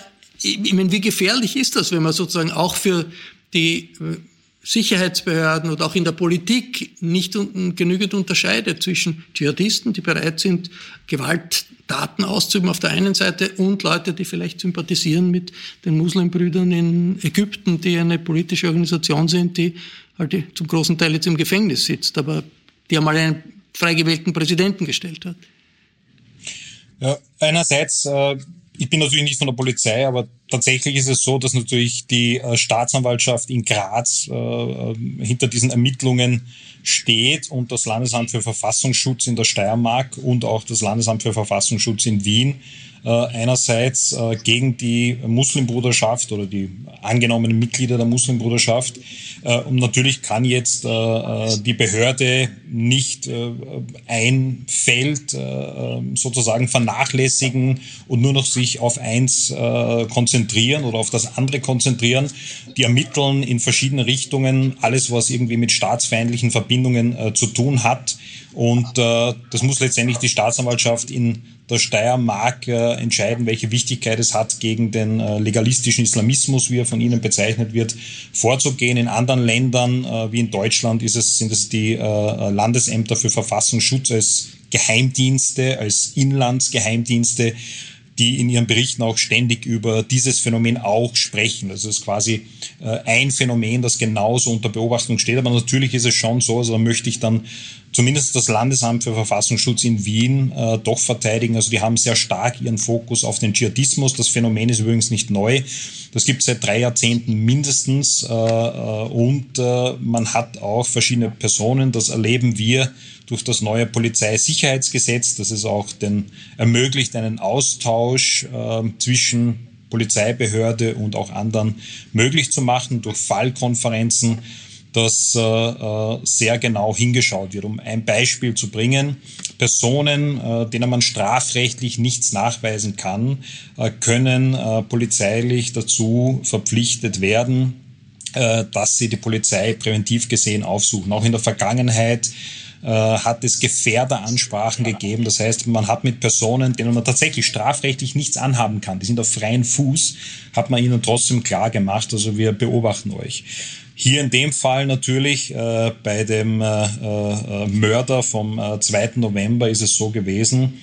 ich meine, wie gefährlich ist das, wenn man sozusagen auch für die äh, Sicherheitsbehörden oder auch in der Politik nicht genügend unterscheidet zwischen Dschihadisten, die bereit sind, Gewalttaten auszuüben auf der einen Seite und Leute, die vielleicht sympathisieren mit den Muslimbrüdern in Ägypten, die eine politische Organisation sind, die halt zum großen Teil jetzt im Gefängnis sitzt, aber die einmal einen frei gewählten Präsidenten gestellt hat. Ja, einerseits äh ich bin natürlich nicht von der Polizei, aber tatsächlich ist es so, dass natürlich die äh, Staatsanwaltschaft in Graz äh, äh, hinter diesen Ermittlungen steht und das Landesamt für Verfassungsschutz in der Steiermark und auch das Landesamt für Verfassungsschutz in Wien einerseits äh, gegen die Muslimbruderschaft oder die angenommenen Mitglieder der Muslimbruderschaft. Äh, und natürlich kann jetzt die Behörde nicht ein Feld sozusagen vernachlässigen und nur noch sich auf eins konzentrieren oder auf das andere konzentrieren. Die ermitteln in verschiedene Richtungen alles, was irgendwie mit staatsfeindlichen Verbindungen zu tun hat. Und das muss letztendlich die Staatsanwaltschaft in der Steiermark äh, entscheiden, welche Wichtigkeit es hat, gegen den äh, legalistischen Islamismus, wie er von Ihnen bezeichnet wird, vorzugehen. In anderen Ländern, äh, wie in Deutschland, ist es, sind es die äh, Landesämter für Verfassungsschutz als Geheimdienste, als Inlandsgeheimdienste, die in ihren Berichten auch ständig über dieses Phänomen auch sprechen. Also es ist quasi äh, ein Phänomen, das genauso unter Beobachtung steht. Aber natürlich ist es schon so, also da möchte ich dann zumindest das Landesamt für Verfassungsschutz in Wien äh, doch verteidigen. Also die haben sehr stark ihren Fokus auf den Dschihadismus. Das Phänomen ist übrigens nicht neu. Das gibt es seit drei Jahrzehnten mindestens. Äh, äh, und äh, man hat auch verschiedene Personen, das erleben wir durch das neue Polizeisicherheitsgesetz, das es auch den ermöglicht, einen Austausch äh, zwischen Polizeibehörde und auch anderen möglich zu machen durch Fallkonferenzen dass äh, äh, sehr genau hingeschaut wird. Um ein Beispiel zu bringen, Personen, äh, denen man strafrechtlich nichts nachweisen kann, äh, können äh, polizeilich dazu verpflichtet werden, äh, dass sie die Polizei präventiv gesehen aufsuchen. Auch in der Vergangenheit äh, hat es Gefährderansprachen gegeben. Das heißt, man hat mit Personen, denen man tatsächlich strafrechtlich nichts anhaben kann, die sind auf freien Fuß, hat man ihnen trotzdem klar gemacht, also wir beobachten euch. Hier in dem Fall natürlich äh, bei dem äh, äh, Mörder vom äh, 2. November ist es so gewesen,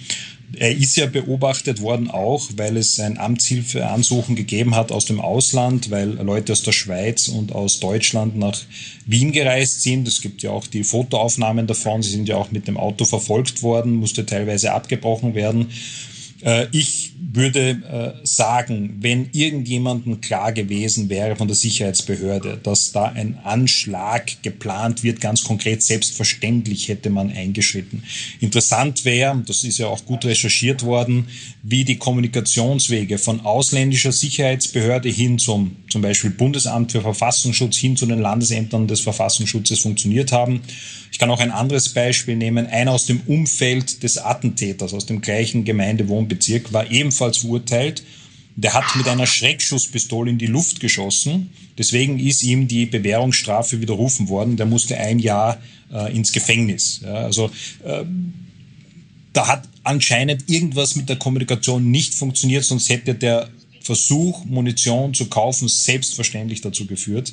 er ist ja beobachtet worden auch, weil es ein Amtshilfeansuchen gegeben hat aus dem Ausland, weil Leute aus der Schweiz und aus Deutschland nach Wien gereist sind. Es gibt ja auch die Fotoaufnahmen davon. Sie sind ja auch mit dem Auto verfolgt worden, musste teilweise abgebrochen werden. Äh, ich würde äh, sagen, wenn irgendjemandem klar gewesen wäre von der Sicherheitsbehörde, dass da ein Anschlag geplant wird, ganz konkret, selbstverständlich hätte man eingeschritten. Interessant wäre, das ist ja auch gut recherchiert worden, wie die Kommunikationswege von ausländischer Sicherheitsbehörde hin zum zum Beispiel Bundesamt für Verfassungsschutz hin zu den Landesämtern des Verfassungsschutzes funktioniert haben. Ich kann auch ein anderes Beispiel nehmen. Einer aus dem Umfeld des Attentäters, aus dem gleichen Gemeindewohnbezirk, war ebenfalls verurteilt. Der hat mit einer Schreckschusspistole in die Luft geschossen. Deswegen ist ihm die Bewährungsstrafe widerrufen worden. Der musste ein Jahr äh, ins Gefängnis. Ja, also äh, da hat anscheinend irgendwas mit der Kommunikation nicht funktioniert, sonst hätte der Versuch, Munition zu kaufen, selbstverständlich dazu geführt,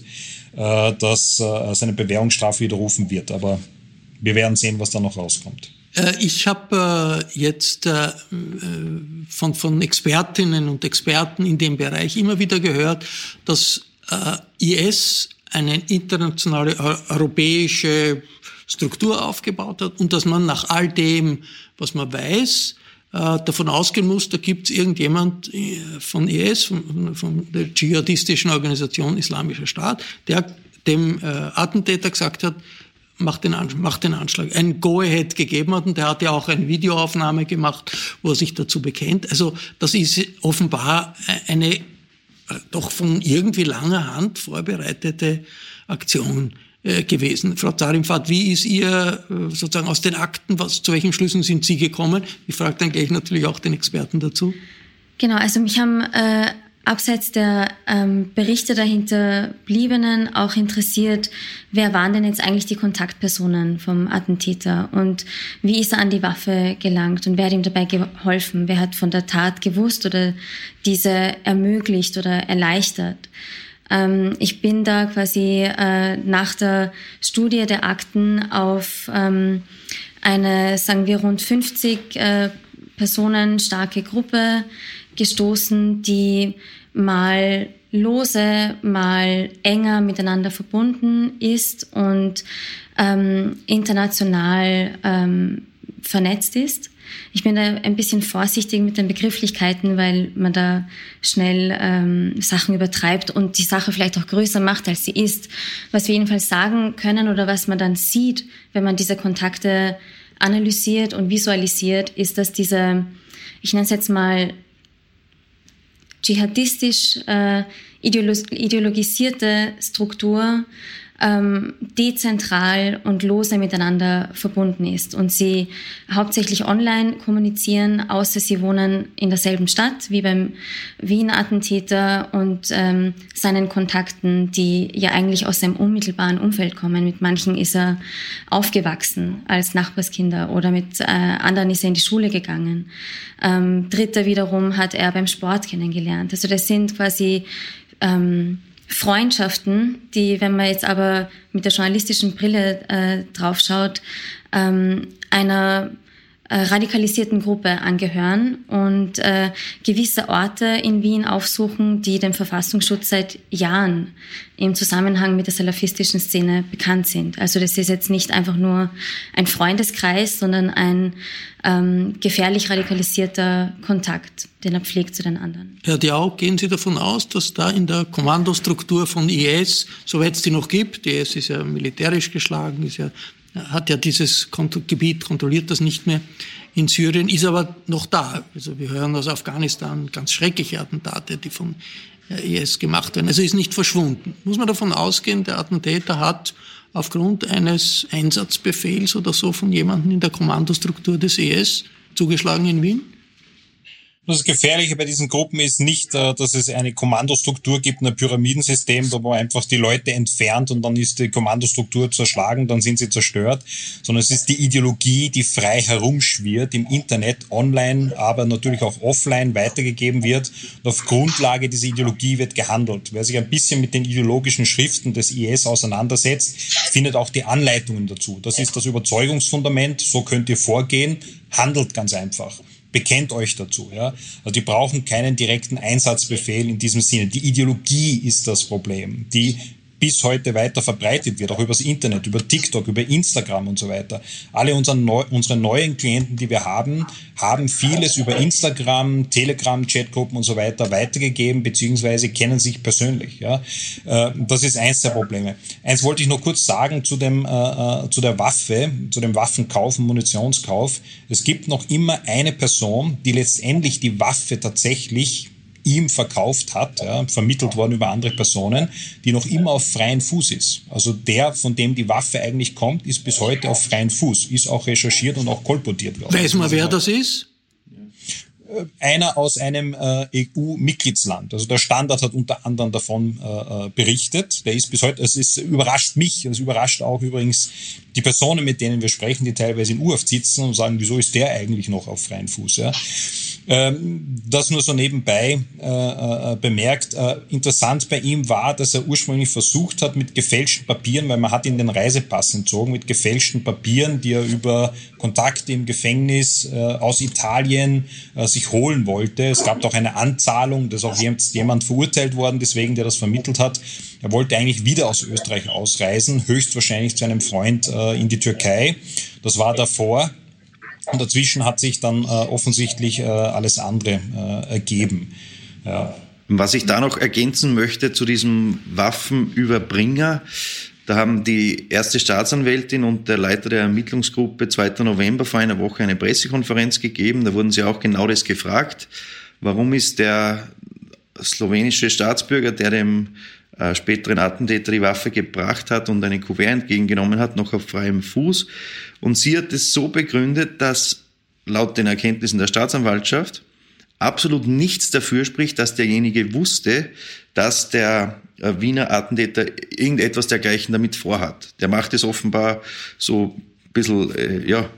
äh, dass äh, seine Bewährungsstrafe widerrufen wird. Aber wir werden sehen, was da noch rauskommt. Äh, ich habe jetzt von, von Expertinnen und Experten in dem Bereich immer wieder gehört, dass IS eine internationale europäische Struktur aufgebaut hat und dass man nach all dem, was man weiß, äh, davon ausgehen muss, da gibt es irgendjemand äh, von IS, von, von, der dschihadistischen Organisation Islamischer Staat, der dem äh, Attentäter gesagt hat, mach den, mach den Anschlag, ein Go-Ahead gegeben hat und der hat ja auch eine Videoaufnahme gemacht, wo er sich dazu bekennt. Also das ist offenbar eine doch von irgendwie langer Hand vorbereitete Aktion äh, gewesen. Frau Zarimfahrt, wie ist ihr äh, sozusagen aus den Akten, was, zu welchen Schlüssen sind Sie gekommen? Ich frage dann gleich natürlich auch den Experten dazu. Genau, also mich haben äh, abseits der ähm, Berichte der Hinterbliebenen auch interessiert, wer waren denn jetzt eigentlich die Kontaktpersonen vom Attentäter und wie ist er an die Waffe gelangt und wer hat ihm dabei geholfen? Wer hat von der Tat gewusst oder diese ermöglicht oder erleichtert? Ähm, ich bin da quasi äh, nach der Studie der Akten auf ähm, eine, sagen wir, rund 50 äh, Personen starke Gruppe gestoßen, die mal lose, mal enger miteinander verbunden ist und ähm, international ähm, vernetzt ist. Ich bin da ein bisschen vorsichtig mit den Begrifflichkeiten, weil man da schnell ähm, Sachen übertreibt und die Sache vielleicht auch größer macht, als sie ist. Was wir jedenfalls sagen können oder was man dann sieht, wenn man diese Kontakte analysiert und visualisiert, ist, dass diese, ich nenne es jetzt mal dschihadistisch äh, ideologisierte Struktur ähm, dezentral und lose miteinander verbunden ist und sie hauptsächlich online kommunizieren, außer sie wohnen in derselben Stadt wie beim Wien-Attentäter und ähm, seinen Kontakten, die ja eigentlich aus seinem unmittelbaren Umfeld kommen. Mit manchen ist er aufgewachsen als Nachbarskinder oder mit äh, anderen ist er in die Schule gegangen. Ähm, Dritter wiederum hat er beim Sport kennengelernt. Also das sind quasi ähm, Freundschaften, die, wenn man jetzt aber mit der journalistischen Brille äh, draufschaut, ähm, einer äh, radikalisierten Gruppe angehören und äh, gewisse Orte in Wien aufsuchen, die dem Verfassungsschutz seit Jahren im Zusammenhang mit der salafistischen Szene bekannt sind. Also das ist jetzt nicht einfach nur ein Freundeskreis, sondern ein ähm, gefährlich radikalisierter Kontakt, den er pflegt zu den anderen. Herr Diau, gehen Sie davon aus, dass da in der Kommandostruktur von IS, soweit es die noch gibt, IS ist ja militärisch geschlagen, ist ja hat ja dieses Gebiet, kontrolliert das nicht mehr in Syrien, ist aber noch da. Also wir hören aus Afghanistan ganz schreckliche Attentate, die von IS gemacht werden. Also ist nicht verschwunden. Muss man davon ausgehen, der Attentäter hat aufgrund eines Einsatzbefehls oder so von jemandem in der Kommandostruktur des IS zugeschlagen in Wien? Das Gefährliche bei diesen Gruppen ist nicht, äh, dass es eine Kommandostruktur gibt, ein Pyramidensystem, wo man einfach die Leute entfernt und dann ist die Kommandostruktur zerschlagen, dann sind sie zerstört, sondern es ist die Ideologie, die frei herumschwirrt im Internet, online, aber natürlich auch offline weitergegeben wird. Und auf Grundlage dieser Ideologie wird gehandelt. Wer sich ein bisschen mit den ideologischen Schriften des IS auseinandersetzt, findet auch die Anleitungen dazu. Das ist das Überzeugungsfundament, so könnt ihr vorgehen, handelt ganz einfach bekennt euch dazu. Ja? Also die brauchen keinen direkten Einsatzbefehl in diesem Sinne. Die Ideologie ist das Problem. Die bis heute weiter verbreitet wird, auch übers Internet, über TikTok, über Instagram und so weiter. Alle unsere, neu, unsere neuen Klienten, die wir haben, haben vieles über Instagram, Telegram, Chatgruppen und so weiter weitergegeben, beziehungsweise kennen sich persönlich. Ja. Äh, das ist eins der Probleme. Eins wollte ich noch kurz sagen zu, dem, äh, äh, zu der Waffe, zu dem Waffenkauf und Munitionskauf. Es gibt noch immer eine Person, die letztendlich die Waffe tatsächlich ihm verkauft hat, ja, vermittelt worden über andere Personen, die noch immer auf freien Fuß ist. Also der, von dem die Waffe eigentlich kommt, ist bis heute auf freien Fuß, ist auch recherchiert und auch kolportiert worden. Weiß man, wer das ist? Äh, einer aus einem äh, EU-Mitgliedsland. Also der Standard hat unter anderem davon äh, äh, berichtet. Der ist bis heute, es ist überrascht mich, es überrascht auch übrigens die Personen, mit denen wir sprechen, die teilweise in U-Haft sitzen und sagen, wieso ist der eigentlich noch auf freien Fuß? Ja? Ähm, das nur so nebenbei äh, äh, bemerkt. Äh, interessant bei ihm war, dass er ursprünglich versucht hat mit gefälschten Papieren, weil man hat ihn den Reisepass entzogen, mit gefälschten Papieren, die er über Kontakte im Gefängnis aus Italien sich holen wollte. Es gab auch eine Anzahlung, dass auch jemand verurteilt worden, deswegen der das vermittelt hat. Er wollte eigentlich wieder aus Österreich ausreisen, höchstwahrscheinlich zu einem Freund in die Türkei. Das war davor. Und dazwischen hat sich dann äh, offensichtlich äh, alles andere äh, ergeben. Ja. Was ich da noch ergänzen möchte zu diesem Waffenüberbringer, da haben die erste Staatsanwältin und der Leiter der Ermittlungsgruppe 2. November vor einer Woche eine Pressekonferenz gegeben. Da wurden sie auch genau das gefragt. Warum ist der slowenische Staatsbürger, der dem äh, späteren Attentäter die Waffe gebracht hat und eine Kuvert entgegengenommen hat, noch auf freiem Fuß. Und sie hat es so begründet, dass laut den Erkenntnissen der Staatsanwaltschaft absolut nichts dafür spricht, dass derjenige wusste, dass der äh, Wiener Attentäter irgendetwas dergleichen damit vorhat. Der macht es offenbar so ein bisschen äh, ja,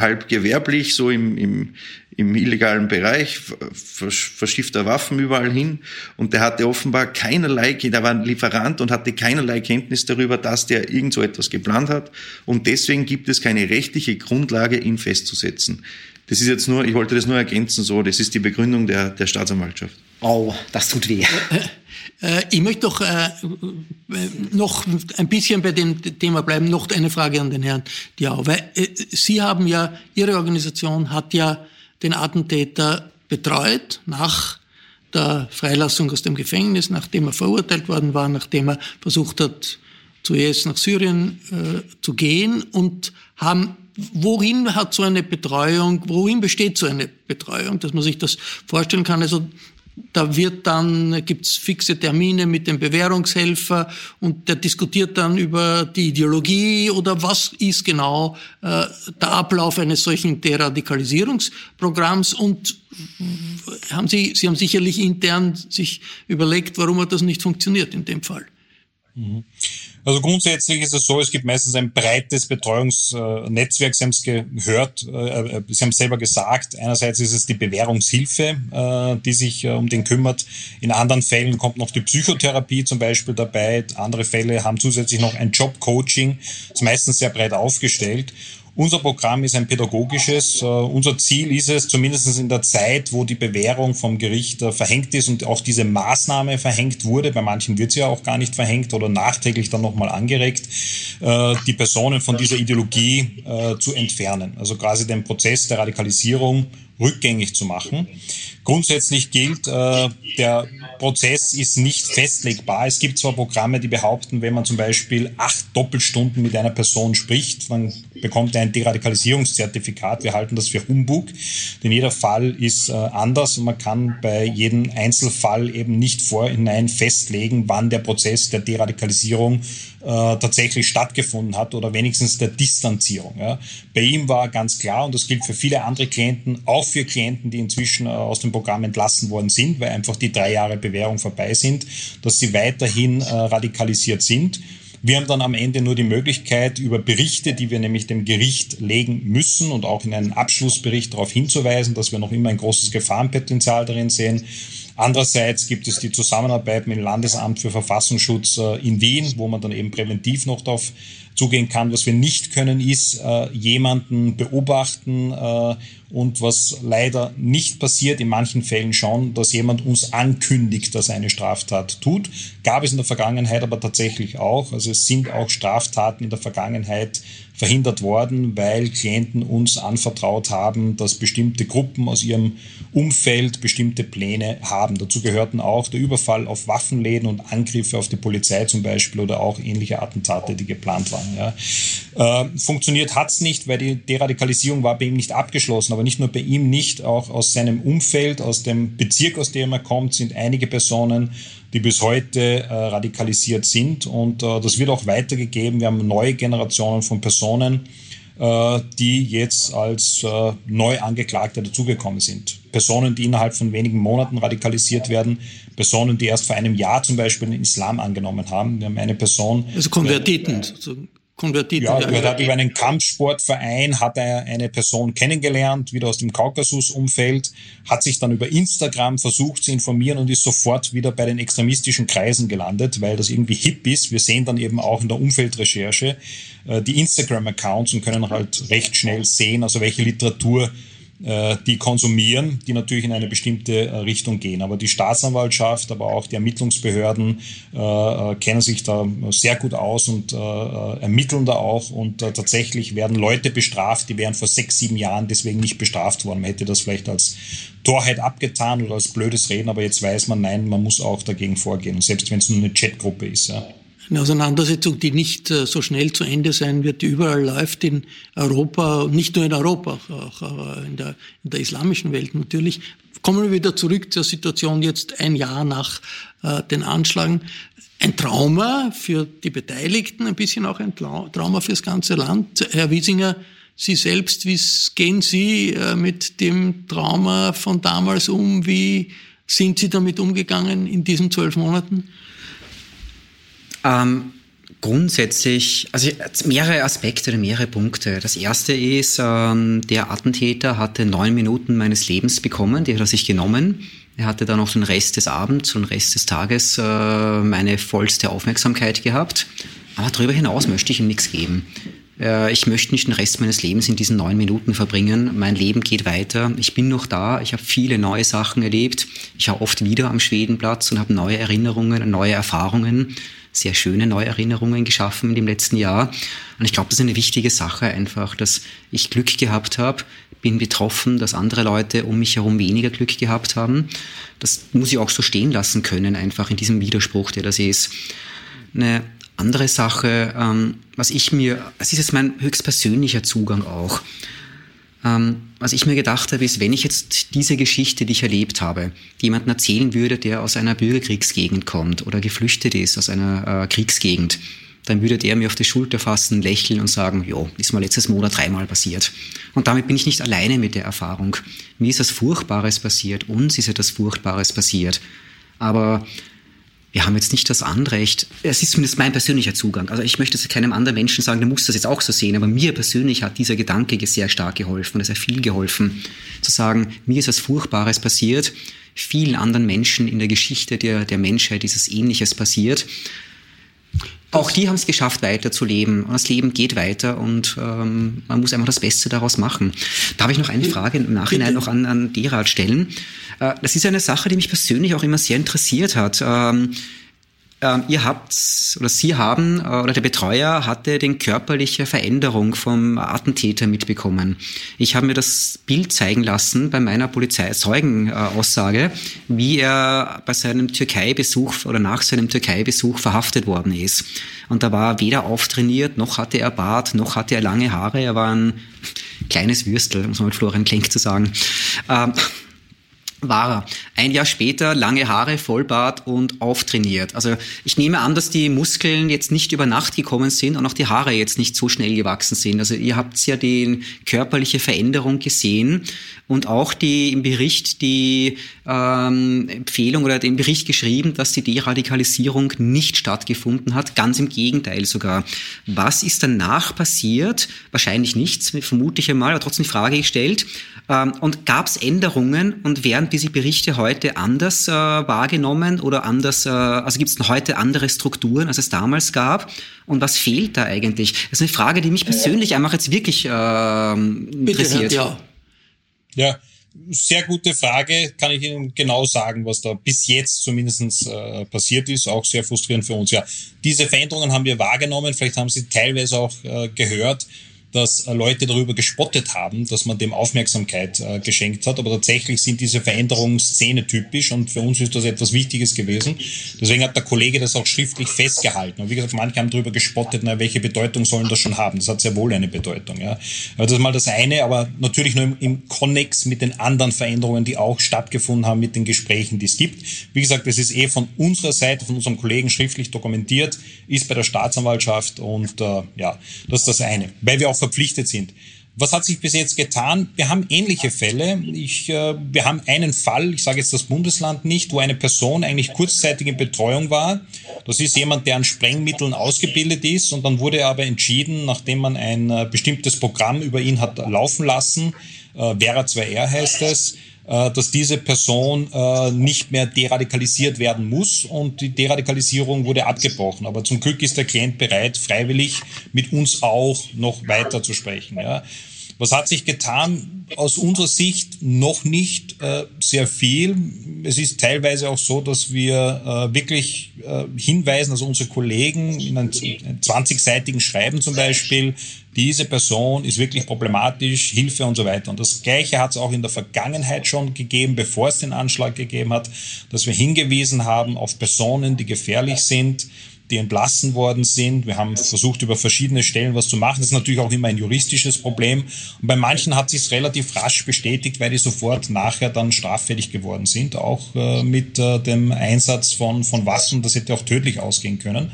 halb gewerblich, so im, im, im illegalen Bereich, verschifft er Waffen überall hin und der hatte offenbar keinerlei, der war ein Lieferant und hatte keinerlei Kenntnis darüber, dass der irgend so etwas geplant hat und deswegen gibt es keine rechtliche Grundlage, ihn festzusetzen. Das ist jetzt nur, ich wollte das nur ergänzen, so, das ist die Begründung der, der Staatsanwaltschaft. Oh, das tut weh. Äh, ich möchte doch äh, noch ein bisschen bei dem Thema bleiben. Noch eine Frage an den Herrn Diau. Weil äh, Sie haben ja, Ihre Organisation hat ja den Attentäter betreut nach der Freilassung aus dem Gefängnis, nachdem er verurteilt worden war, nachdem er versucht hat, zuerst nach Syrien äh, zu gehen und haben worin hat so eine Betreuung, worin besteht so eine Betreuung, dass man sich das vorstellen kann? Also da wird dann, gibt's fixe Termine mit dem Bewährungshelfer und der diskutiert dann über die Ideologie oder was ist genau äh, der Ablauf eines solchen Deradikalisierungsprogramms und haben Sie, Sie haben sicherlich intern sich überlegt, warum hat das nicht funktioniert in dem Fall. Also grundsätzlich ist es so, es gibt meistens ein breites Betreuungsnetzwerk. Sie haben es gehört, äh, Sie haben es selber gesagt. Einerseits ist es die Bewährungshilfe, äh, die sich äh, um den kümmert. In anderen Fällen kommt noch die Psychotherapie zum Beispiel dabei. Andere Fälle haben zusätzlich noch ein Jobcoaching. Das ist meistens sehr breit aufgestellt. Unser Programm ist ein pädagogisches. Uh, unser Ziel ist es, zumindest in der Zeit, wo die Bewährung vom Gericht uh, verhängt ist und auch diese Maßnahme verhängt wurde, bei manchen wird sie ja auch gar nicht verhängt oder nachträglich dann nochmal angeregt, uh, die Personen von dieser Ideologie zu entfernen. Also quasi den Prozess der Radikalisierung rückgängig zu machen. Grundsätzlich gilt, äh, der Prozess ist nicht festlegbar. Es gibt zwar Programme, die behaupten, wenn man zum Beispiel acht Doppelstunden mit einer Person spricht, dann bekommt ein Deradikalisierungszertifikat. Wir halten das für Humbug, denn jeder Fall ist äh, anders und man kann bei jedem Einzelfall eben nicht vorhinein festlegen, wann der Prozess der Deradikalisierung äh, tatsächlich stattgefunden hat oder wenigstens der Distanzierung. Bei ihm war ganz klar, und das gilt für viele andere Klienten, auch für Klienten, die inzwischen aus dem Programm entlassen worden sind, weil einfach die drei Jahre Bewährung vorbei sind, dass sie weiterhin äh, radikalisiert sind. Wir haben dann am Ende nur die Möglichkeit, über Berichte, die wir nämlich dem Gericht legen müssen und auch in einem Abschlussbericht darauf hinzuweisen, dass wir noch immer ein großes Gefahrenpotenzial darin sehen. Andererseits gibt es die Zusammenarbeit mit dem Landesamt für Verfassungsschutz äh, in Wien, wo man dann eben präventiv noch darauf zugehen kann. Was wir nicht können, ist äh, jemanden beobachten äh, und was leider nicht passiert, in manchen Fällen schon, dass jemand uns ankündigt, dass er eine Straftat tut. Gab es in der Vergangenheit aber tatsächlich auch. Also es sind auch Straftaten in der Vergangenheit verhindert worden, weil Klienten uns anvertraut haben, dass bestimmte Gruppen aus ihrem Umfeld bestimmte Pläne haben. Dazu gehörten auch der Überfall auf Waffenläden und Angriffe auf die Polizei zum Beispiel oder auch ähnliche Attentate, die geplant waren. Ja. Äh, funktioniert hat's nicht, weil die Deradikalisierung war bei ihm nicht abgeschlossen, aber nicht nur bei ihm nicht, auch aus seinem Umfeld, aus dem Bezirk, aus dem er kommt, sind einige Personen die bis heute äh, radikalisiert sind. Und äh, das wird auch weitergegeben. Wir haben neue Generationen von Personen, äh, die jetzt als äh, neu dazugekommen sind. Personen, die innerhalb von wenigen Monaten radikalisiert werden, Personen, die erst vor einem Jahr zum Beispiel den Islam angenommen haben. Wir haben eine Person. Also Konvertiten sozusagen konvertiert. Ja, er hat über einen Kampfsportverein hat er eine Person kennengelernt, wieder aus dem Kaukasus-Umfeld, hat sich dann über Instagram versucht zu informieren und ist sofort wieder bei den extremistischen Kreisen gelandet, weil das irgendwie hip ist. Wir sehen dann eben auch in der Umfeldrecherche äh, die Instagram-Accounts und können halt recht schnell sehen, also welche Literatur die konsumieren, die natürlich in eine bestimmte äh, Richtung gehen. Aber die Staatsanwaltschaft, aber auch die Ermittlungsbehörden äh, kennen sich da sehr gut aus und ermitteln da auch. Und tatsächlich werden Leute bestraft, die wären vor sechs, sieben Jahren deswegen nicht bestraft worden. Man hätte das vielleicht als Torheit abgetan oder als blödes Reden, aber jetzt weiß man, nein, man muss auch dagegen vorgehen, selbst wenn es nur eine Chatgruppe ist. Ja. Eine Auseinandersetzung, die nicht äh, so schnell zu Ende sein wird, die überall läuft in Europa, nicht nur in Europa, auch in der, in der islamischen Welt natürlich. Kommen wir wieder zurück zur Situation jetzt ein Jahr nach äh, den Anschlagen. Ein Trauma für die Beteiligten, ein bisschen auch ein Trauma fürs ganze Land. Herr Wiesinger, Sie selbst, wie gehen Sie äh, mit dem Trauma von damals um? Wie sind Sie damit umgegangen in diesen zwölf Monaten? Ähm, grundsätzlich, also mehrere Aspekte oder mehrere Punkte. Das erste ist, ähm, der Attentäter hatte neun Minuten meines Lebens bekommen, die hat er sich genommen. Er hatte dann noch den Rest des Abends und Rest des Tages äh, meine vollste Aufmerksamkeit gehabt. Aber darüber hinaus möchte ich ihm nichts geben. Äh, ich möchte nicht den Rest meines Lebens in diesen neun Minuten verbringen. Mein Leben geht weiter. Ich bin noch da. Ich habe viele neue Sachen erlebt. Ich war oft wieder am Schwedenplatz und habe neue Erinnerungen, neue Erfahrungen sehr schöne Neuerinnerungen geschaffen in dem letzten Jahr. Und ich glaube, das ist eine wichtige Sache einfach, dass ich Glück gehabt habe, bin betroffen, dass andere Leute um mich herum weniger Glück gehabt haben. Das muss ich auch so stehen lassen können, einfach in diesem Widerspruch, der das ist. Eine andere Sache, ähm, was ich mir, das ist jetzt mein höchstpersönlicher Zugang auch. Ähm, was ich mir gedacht habe, ist, wenn ich jetzt diese Geschichte, die ich erlebt habe, jemanden erzählen würde, der aus einer Bürgerkriegsgegend kommt oder geflüchtet ist aus einer äh, Kriegsgegend, dann würde der mir auf die Schulter fassen, lächeln und sagen, jo, ist mal letztes Monat dreimal passiert. Und damit bin ich nicht alleine mit der Erfahrung. Mir ist das Furchtbares passiert, uns ist etwas Furchtbares passiert. Aber wir haben jetzt nicht das Anrecht, es ist zumindest mein persönlicher Zugang, also ich möchte es keinem anderen Menschen sagen, der muss das jetzt auch so sehen, aber mir persönlich hat dieser Gedanke sehr stark geholfen, hat viel geholfen, zu sagen, mir ist was Furchtbares passiert, vielen anderen Menschen in der Geschichte der, der Menschheit ist es Ähnliches passiert. Auch die haben es geschafft, weiterzuleben. Das Leben geht weiter und ähm, man muss einfach das Beste daraus machen. Darf ich noch eine Frage im Nachhinein noch an, an Derald stellen? Äh, das ist eine Sache, die mich persönlich auch immer sehr interessiert hat. Ähm, ähm, ihr habt oder Sie haben äh, oder der Betreuer hatte den körperliche Veränderung vom Attentäter mitbekommen. Ich habe mir das Bild zeigen lassen bei meiner Polizeizeugenaussage, wie er bei seinem Türkei-Besuch oder nach seinem Türkei-Besuch verhaftet worden ist. Und da war er weder auftrainiert, noch hatte er Bart, noch hatte er lange Haare. Er war ein kleines Würstel, um es mal mit Florian Klenk zu sagen. Ähm, war er. Ein Jahr später lange Haare, Vollbart und auftrainiert. Also ich nehme an, dass die Muskeln jetzt nicht über Nacht gekommen sind und auch die Haare jetzt nicht so schnell gewachsen sind. Also ihr habt ja die körperliche Veränderung gesehen und auch die im Bericht die ähm, Empfehlung oder den Bericht geschrieben, dass die Deradikalisierung nicht stattgefunden hat. Ganz im Gegenteil sogar. Was ist danach passiert? Wahrscheinlich nichts, vermute ich einmal, aber trotzdem die Frage gestellt. Ähm, und gab es Änderungen und werden diese Berichte heute anders äh, wahrgenommen oder anders, äh, also gibt es heute andere Strukturen, als es damals gab? Und was fehlt da eigentlich? Das ist eine Frage, die mich persönlich einfach jetzt wirklich äh, interessiert. Bitte, ja. Ja, sehr gute Frage. Kann ich Ihnen genau sagen, was da bis jetzt zumindest äh, passiert ist. Auch sehr frustrierend für uns. Ja, diese Veränderungen haben wir wahrgenommen. Vielleicht haben Sie teilweise auch äh, gehört dass äh, Leute darüber gespottet haben, dass man dem Aufmerksamkeit äh, geschenkt hat. Aber tatsächlich sind diese Veränderungen szenetypisch und für uns ist das etwas Wichtiges gewesen. Deswegen hat der Kollege das auch schriftlich festgehalten. Und wie gesagt, manche haben darüber gespottet, na, welche Bedeutung sollen das schon haben? Das hat sehr wohl eine Bedeutung. Ja. Das ist mal das eine, aber natürlich nur im, im Konnex mit den anderen Veränderungen, die auch stattgefunden haben, mit den Gesprächen, die es gibt. Wie gesagt, das ist eh von unserer Seite, von unserem Kollegen schriftlich dokumentiert, ist bei der Staatsanwaltschaft und äh, ja, das ist das eine. Weil wir auch verpflichtet sind. Was hat sich bis jetzt getan? Wir haben ähnliche Fälle. Ich, äh, wir haben einen Fall, ich sage jetzt das Bundesland nicht, wo eine Person eigentlich kurzzeitig in Betreuung war. Das ist jemand, der an Sprengmitteln ausgebildet ist und dann wurde aber entschieden, nachdem man ein äh, bestimmtes Programm über ihn hat laufen lassen, äh, Vera 2R heißt es, äh, dass diese Person äh, nicht mehr deradikalisiert werden muss und die Deradikalisierung wurde abgebrochen. Aber zum Glück ist der Klient bereit, freiwillig mit uns auch noch weiter zu sprechen. Ja. Was hat sich getan? Aus unserer Sicht noch nicht äh, sehr viel. Es ist teilweise auch so, dass wir äh, wirklich äh, hinweisen, also unsere Kollegen in einem 20-seitigen Schreiben zum Beispiel, diese Person ist wirklich problematisch, Hilfe und so weiter. Und das Gleiche hat es auch in der Vergangenheit schon gegeben, bevor es den Anschlag gegeben hat, dass wir hingewiesen haben auf Personen, die gefährlich sind, die entlassen worden sind. Wir haben versucht, über verschiedene Stellen was zu machen. Das ist natürlich auch immer ein juristisches Problem. Und bei manchen hat sich es relativ rasch bestätigt, weil die sofort nachher dann straffällig geworden sind, auch äh, mit äh, dem Einsatz von, von Waffen. Das hätte auch tödlich ausgehen können.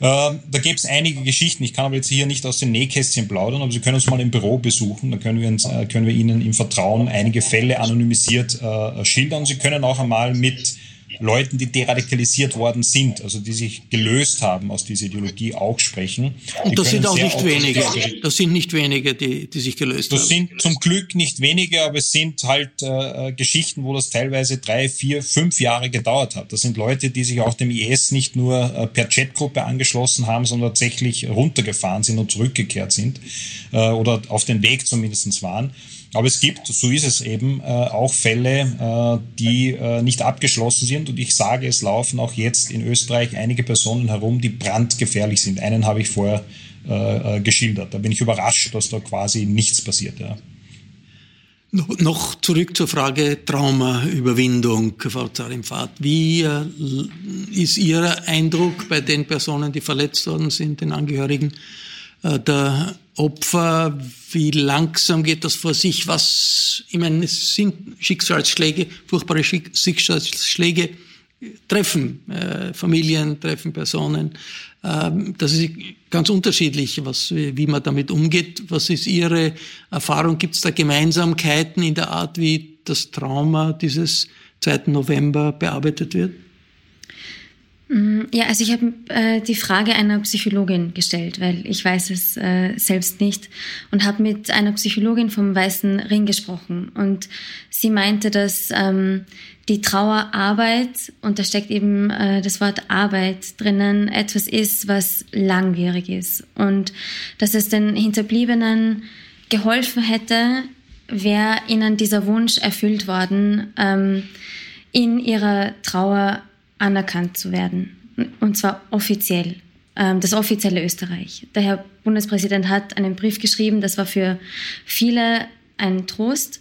Äh, da gibt es einige Geschichten. Ich kann aber jetzt hier nicht aus den Nähkästchen plaudern, aber Sie können uns mal im Büro besuchen. Da können wir, uns, äh, können wir Ihnen im Vertrauen einige Fälle anonymisiert äh, schildern. Sie können auch einmal mit Leuten, die deradikalisiert worden sind, also die sich gelöst haben aus dieser Ideologie, auch sprechen. Und das sind auch nicht wenige. Das sind nicht wenige, die, die sich gelöst das haben. Das sind zum Glück nicht wenige, aber es sind halt äh, Geschichten, wo das teilweise drei, vier, fünf Jahre gedauert hat. Das sind Leute, die sich auch dem IS nicht nur äh, per Chatgruppe angeschlossen haben, sondern tatsächlich runtergefahren sind und zurückgekehrt sind äh, oder auf den Weg zumindestens waren. Aber es gibt, so ist es eben, äh, auch Fälle, äh, die äh, nicht abgeschlossen sind. Und ich sage, es laufen auch jetzt in Österreich einige Personen herum, die brandgefährlich sind. Einen habe ich vorher äh, äh, geschildert. Da bin ich überrascht, dass da quasi nichts passiert. Ja. Noch zurück zur Frage Traumaüberwindung, Frau Zarimfahrt. Wie äh, ist Ihr Eindruck bei den Personen, die verletzt worden sind, den Angehörigen der Opfer, wie langsam geht das vor sich, was, ich meine, es sind Schicksalsschläge, furchtbare Schicksalsschläge, treffen äh, Familien, treffen Personen. Ähm, das ist ganz unterschiedlich, was, wie man damit umgeht. Was ist Ihre Erfahrung? Gibt es da Gemeinsamkeiten in der Art, wie das Trauma dieses 2. November bearbeitet wird? Mm, ja, also ich habe äh, die Frage einer Psychologin gestellt, weil ich weiß es äh, selbst nicht und habe mit einer Psychologin vom Weißen Ring gesprochen. Und sie meinte, dass ähm, die Trauerarbeit, und da steckt eben äh, das Wort Arbeit drinnen, etwas ist, was langwierig ist. Und dass es den Hinterbliebenen geholfen hätte, wäre ihnen dieser Wunsch erfüllt worden, ähm, in ihrer Trauer anerkannt zu werden. Und zwar offiziell. Ähm, das offizielle Österreich. Der Herr Bundespräsident hat einen Brief geschrieben, das war für viele ein Trost.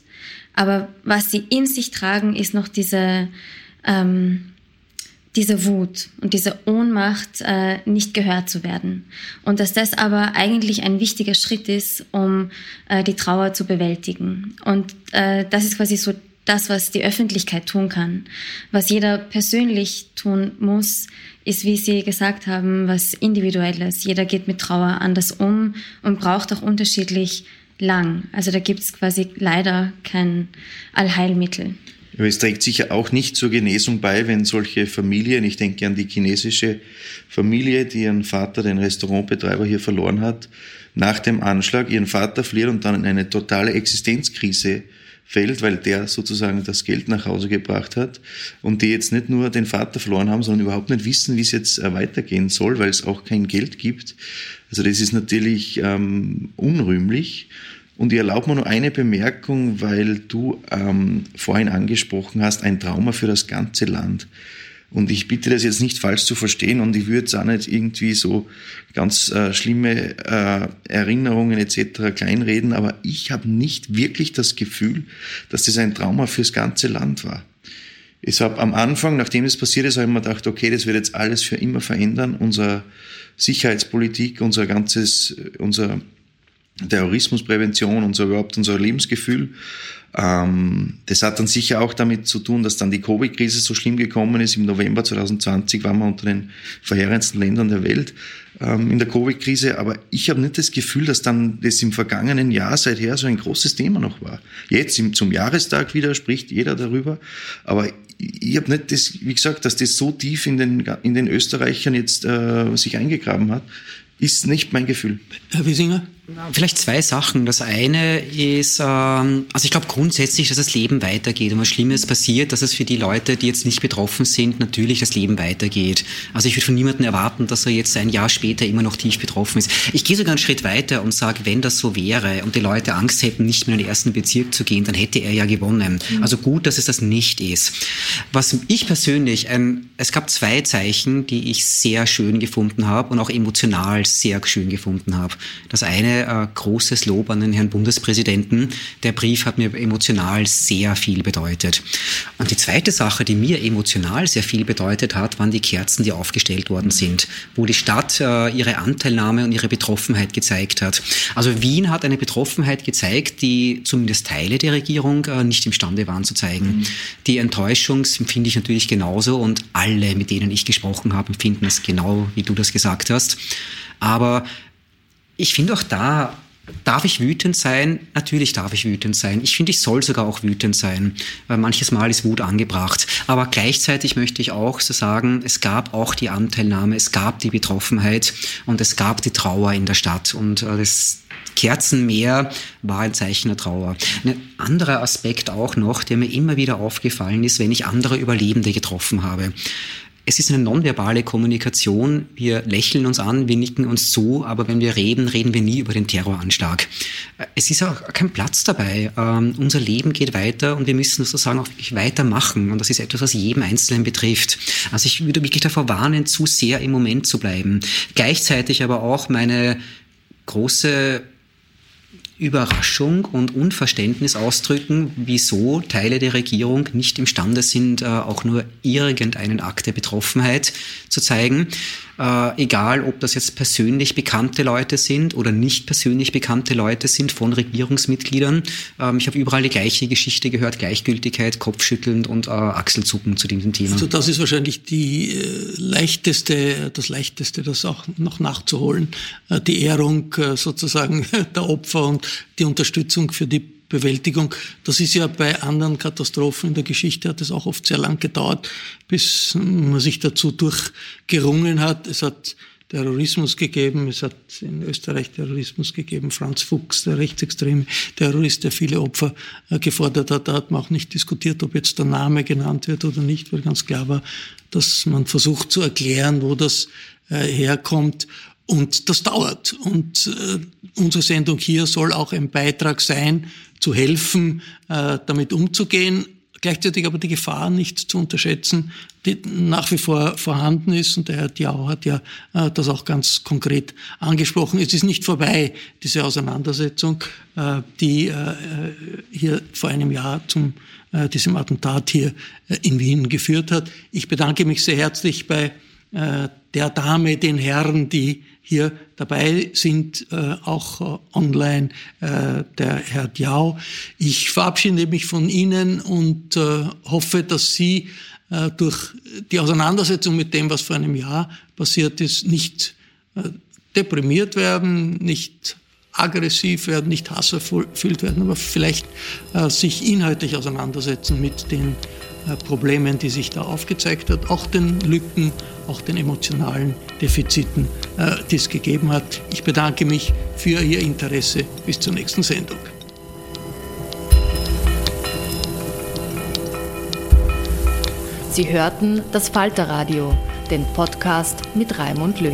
Aber was sie in sich tragen, ist noch diese, ähm, diese Wut und diese Ohnmacht, äh, nicht gehört zu werden. Und dass das aber eigentlich ein wichtiger Schritt ist, um äh, die Trauer zu bewältigen. Und äh, das ist quasi so das, was die Öffentlichkeit tun kann. Was jeder persönlich tun muss, ist, wie Sie gesagt haben, was Individuelles. Jeder geht mit Trauer anders um und braucht auch unterschiedlich lang. Also da gibt es quasi leider kein Allheilmittel. Aber es trägt sicher auch nicht zur Genesung bei, wenn solche Familien, ich denke an die chinesische Familie, die ihren Vater, den Restaurantbetreiber hier verloren hat, nach dem Anschlag ihren Vater verliert und dann in eine totale Existenzkrise fällt, weil der sozusagen das Geld nach Hause gebracht hat und die jetzt nicht nur den Vater verloren haben, sondern überhaupt nicht wissen, wie es jetzt äh, weitergehen soll, weil es auch kein Geld gibt. Also das ist natürlich ähm, unrühmlich. Und ich erlaube mir nur eine Bemerkung, weil du ähm, vorhin angesprochen hast, ein Trauma für das ganze Land. Und ich bitte das jetzt nicht falsch zu verstehen und ich würde jetzt auch nicht irgendwie so ganz äh, schlimme äh, Erinnerungen etc. kleinreden, aber ich habe nicht wirklich das Gefühl, dass das ein Trauma fürs ganze Land war. Ich habe am Anfang, nachdem das passiert ist, habe ich mir gedacht, okay, das wird jetzt alles für immer verändern, unsere Sicherheitspolitik, unser ganzes, unser Terrorismusprävention, unser überhaupt unser Lebensgefühl. Ähm, das hat dann sicher auch damit zu tun, dass dann die Covid-Krise so schlimm gekommen ist. Im November 2020 waren wir unter den verheerendsten Ländern der Welt ähm, in der Covid-Krise. Aber ich habe nicht das Gefühl, dass dann das im vergangenen Jahr seither so ein großes Thema noch war. Jetzt im, zum Jahrestag wieder spricht jeder darüber. Aber ich habe nicht das, wie gesagt, dass das so tief in den, in den Österreichern jetzt äh, sich eingegraben hat, ist nicht mein Gefühl. Herr Wiesinger? Vielleicht zwei Sachen. Das eine ist, ähm, also ich glaube grundsätzlich, dass das Leben weitergeht und was Schlimmes passiert, dass es für die Leute, die jetzt nicht betroffen sind, natürlich das Leben weitergeht. Also ich würde von niemandem erwarten, dass er jetzt ein Jahr später immer noch tief betroffen ist. Ich gehe sogar einen Schritt weiter und sage, wenn das so wäre und die Leute Angst hätten, nicht mehr in den ersten Bezirk zu gehen, dann hätte er ja gewonnen. Mhm. Also gut, dass es das nicht ist. Was ich persönlich, ähm, es gab zwei Zeichen, die ich sehr schön gefunden habe und auch emotional sehr schön gefunden habe. Das eine äh, großes Lob an den Herrn Bundespräsidenten. Der Brief hat mir emotional sehr viel bedeutet. Und die zweite Sache, die mir emotional sehr viel bedeutet hat, waren die Kerzen, die aufgestellt worden sind, wo die Stadt äh, ihre Anteilnahme und ihre Betroffenheit gezeigt hat. Also Wien hat eine Betroffenheit gezeigt, die zumindest Teile der Regierung äh, nicht imstande waren zu zeigen. Mhm. Die Enttäuschung empfinde ich natürlich genauso und alle, mit denen ich gesprochen habe, empfinden es genau, wie du das gesagt hast. Aber ich finde auch da, Darf ich wütend sein? Natürlich darf ich wütend sein. Ich finde, ich soll sogar auch wütend sein, weil manches Mal ist Wut angebracht. Aber gleichzeitig möchte ich auch so sagen, es gab auch die Anteilnahme, es gab die Betroffenheit und es gab die Trauer in der Stadt. Und äh, das Kerzenmeer war ein Zeichen der Trauer. Ein anderer Aspekt auch noch, der mir immer wieder aufgefallen ist, wenn ich andere Überlebende getroffen habe. Es ist eine nonverbale Kommunikation. Wir lächeln uns an, wir nicken uns zu, aber wenn wir reden, reden wir nie über den Terroranschlag. Es ist auch kein Platz dabei. Ähm, unser Leben geht weiter und wir müssen sozusagen auch wirklich weitermachen. Und das ist etwas, was jedem Einzelnen betrifft. Also ich würde wirklich davor warnen, zu sehr im Moment zu bleiben. Gleichzeitig aber auch meine große Überraschung und Unverständnis ausdrücken, wieso Teile der Regierung nicht imstande sind, äh, auch nur irgendeinen Akt der Betroffenheit zu zeigen. Äh, egal, ob das jetzt persönlich bekannte Leute sind oder nicht persönlich bekannte Leute sind von Regierungsmitgliedern. Ähm, ich habe überall die gleiche Geschichte gehört, Gleichgültigkeit, Kopfschüttelnd und äh, Achselzucken zu diesem Thema. Also das ist wahrscheinlich die äh, leichteste, das leichteste, das auch noch nachzuholen, äh, die Ehrung äh, sozusagen der Opfer und die Unterstützung für die Bewältigung. Das ist ja bei anderen Katastrophen in der Geschichte hat es auch oft sehr lang gedauert, bis man sich dazu durchgerungen hat. Es hat Terrorismus gegeben, es hat in Österreich Terrorismus gegeben, Franz Fuchs, der rechtsextreme Terrorist, der viele Opfer äh, gefordert hat. Da hat man auch nicht diskutiert, ob jetzt der Name genannt wird oder nicht, weil ganz klar war, dass man versucht zu erklären, wo das äh, herkommt. Und das dauert. Und äh, unsere Sendung hier soll auch ein Beitrag sein, zu helfen, äh, damit umzugehen. Gleichzeitig aber die Gefahr nicht zu unterschätzen, die nach wie vor vorhanden ist. Und der Herr Diao hat ja äh, das auch ganz konkret angesprochen. Es ist nicht vorbei, diese Auseinandersetzung, äh, die äh, hier vor einem Jahr zum äh, diesem Attentat hier äh, in Wien geführt hat. Ich bedanke mich sehr herzlich bei äh, der Dame, den Herren, die hier dabei sind, äh, auch äh, online, äh, der Herr Diao. Ich verabschiede mich von Ihnen und äh, hoffe, dass Sie äh, durch die Auseinandersetzung mit dem, was vor einem Jahr passiert ist, nicht äh, deprimiert werden, nicht aggressiv werden, nicht hasserfüllt werden, aber vielleicht sich inhaltlich auseinandersetzen mit den Problemen, die sich da aufgezeigt hat, auch den Lücken, auch den emotionalen Defiziten, äh, die es gegeben hat. Ich bedanke mich für Ihr Interesse. Bis zur nächsten Sendung. Sie hörten das Falterradio, den Podcast mit Raimund Löw.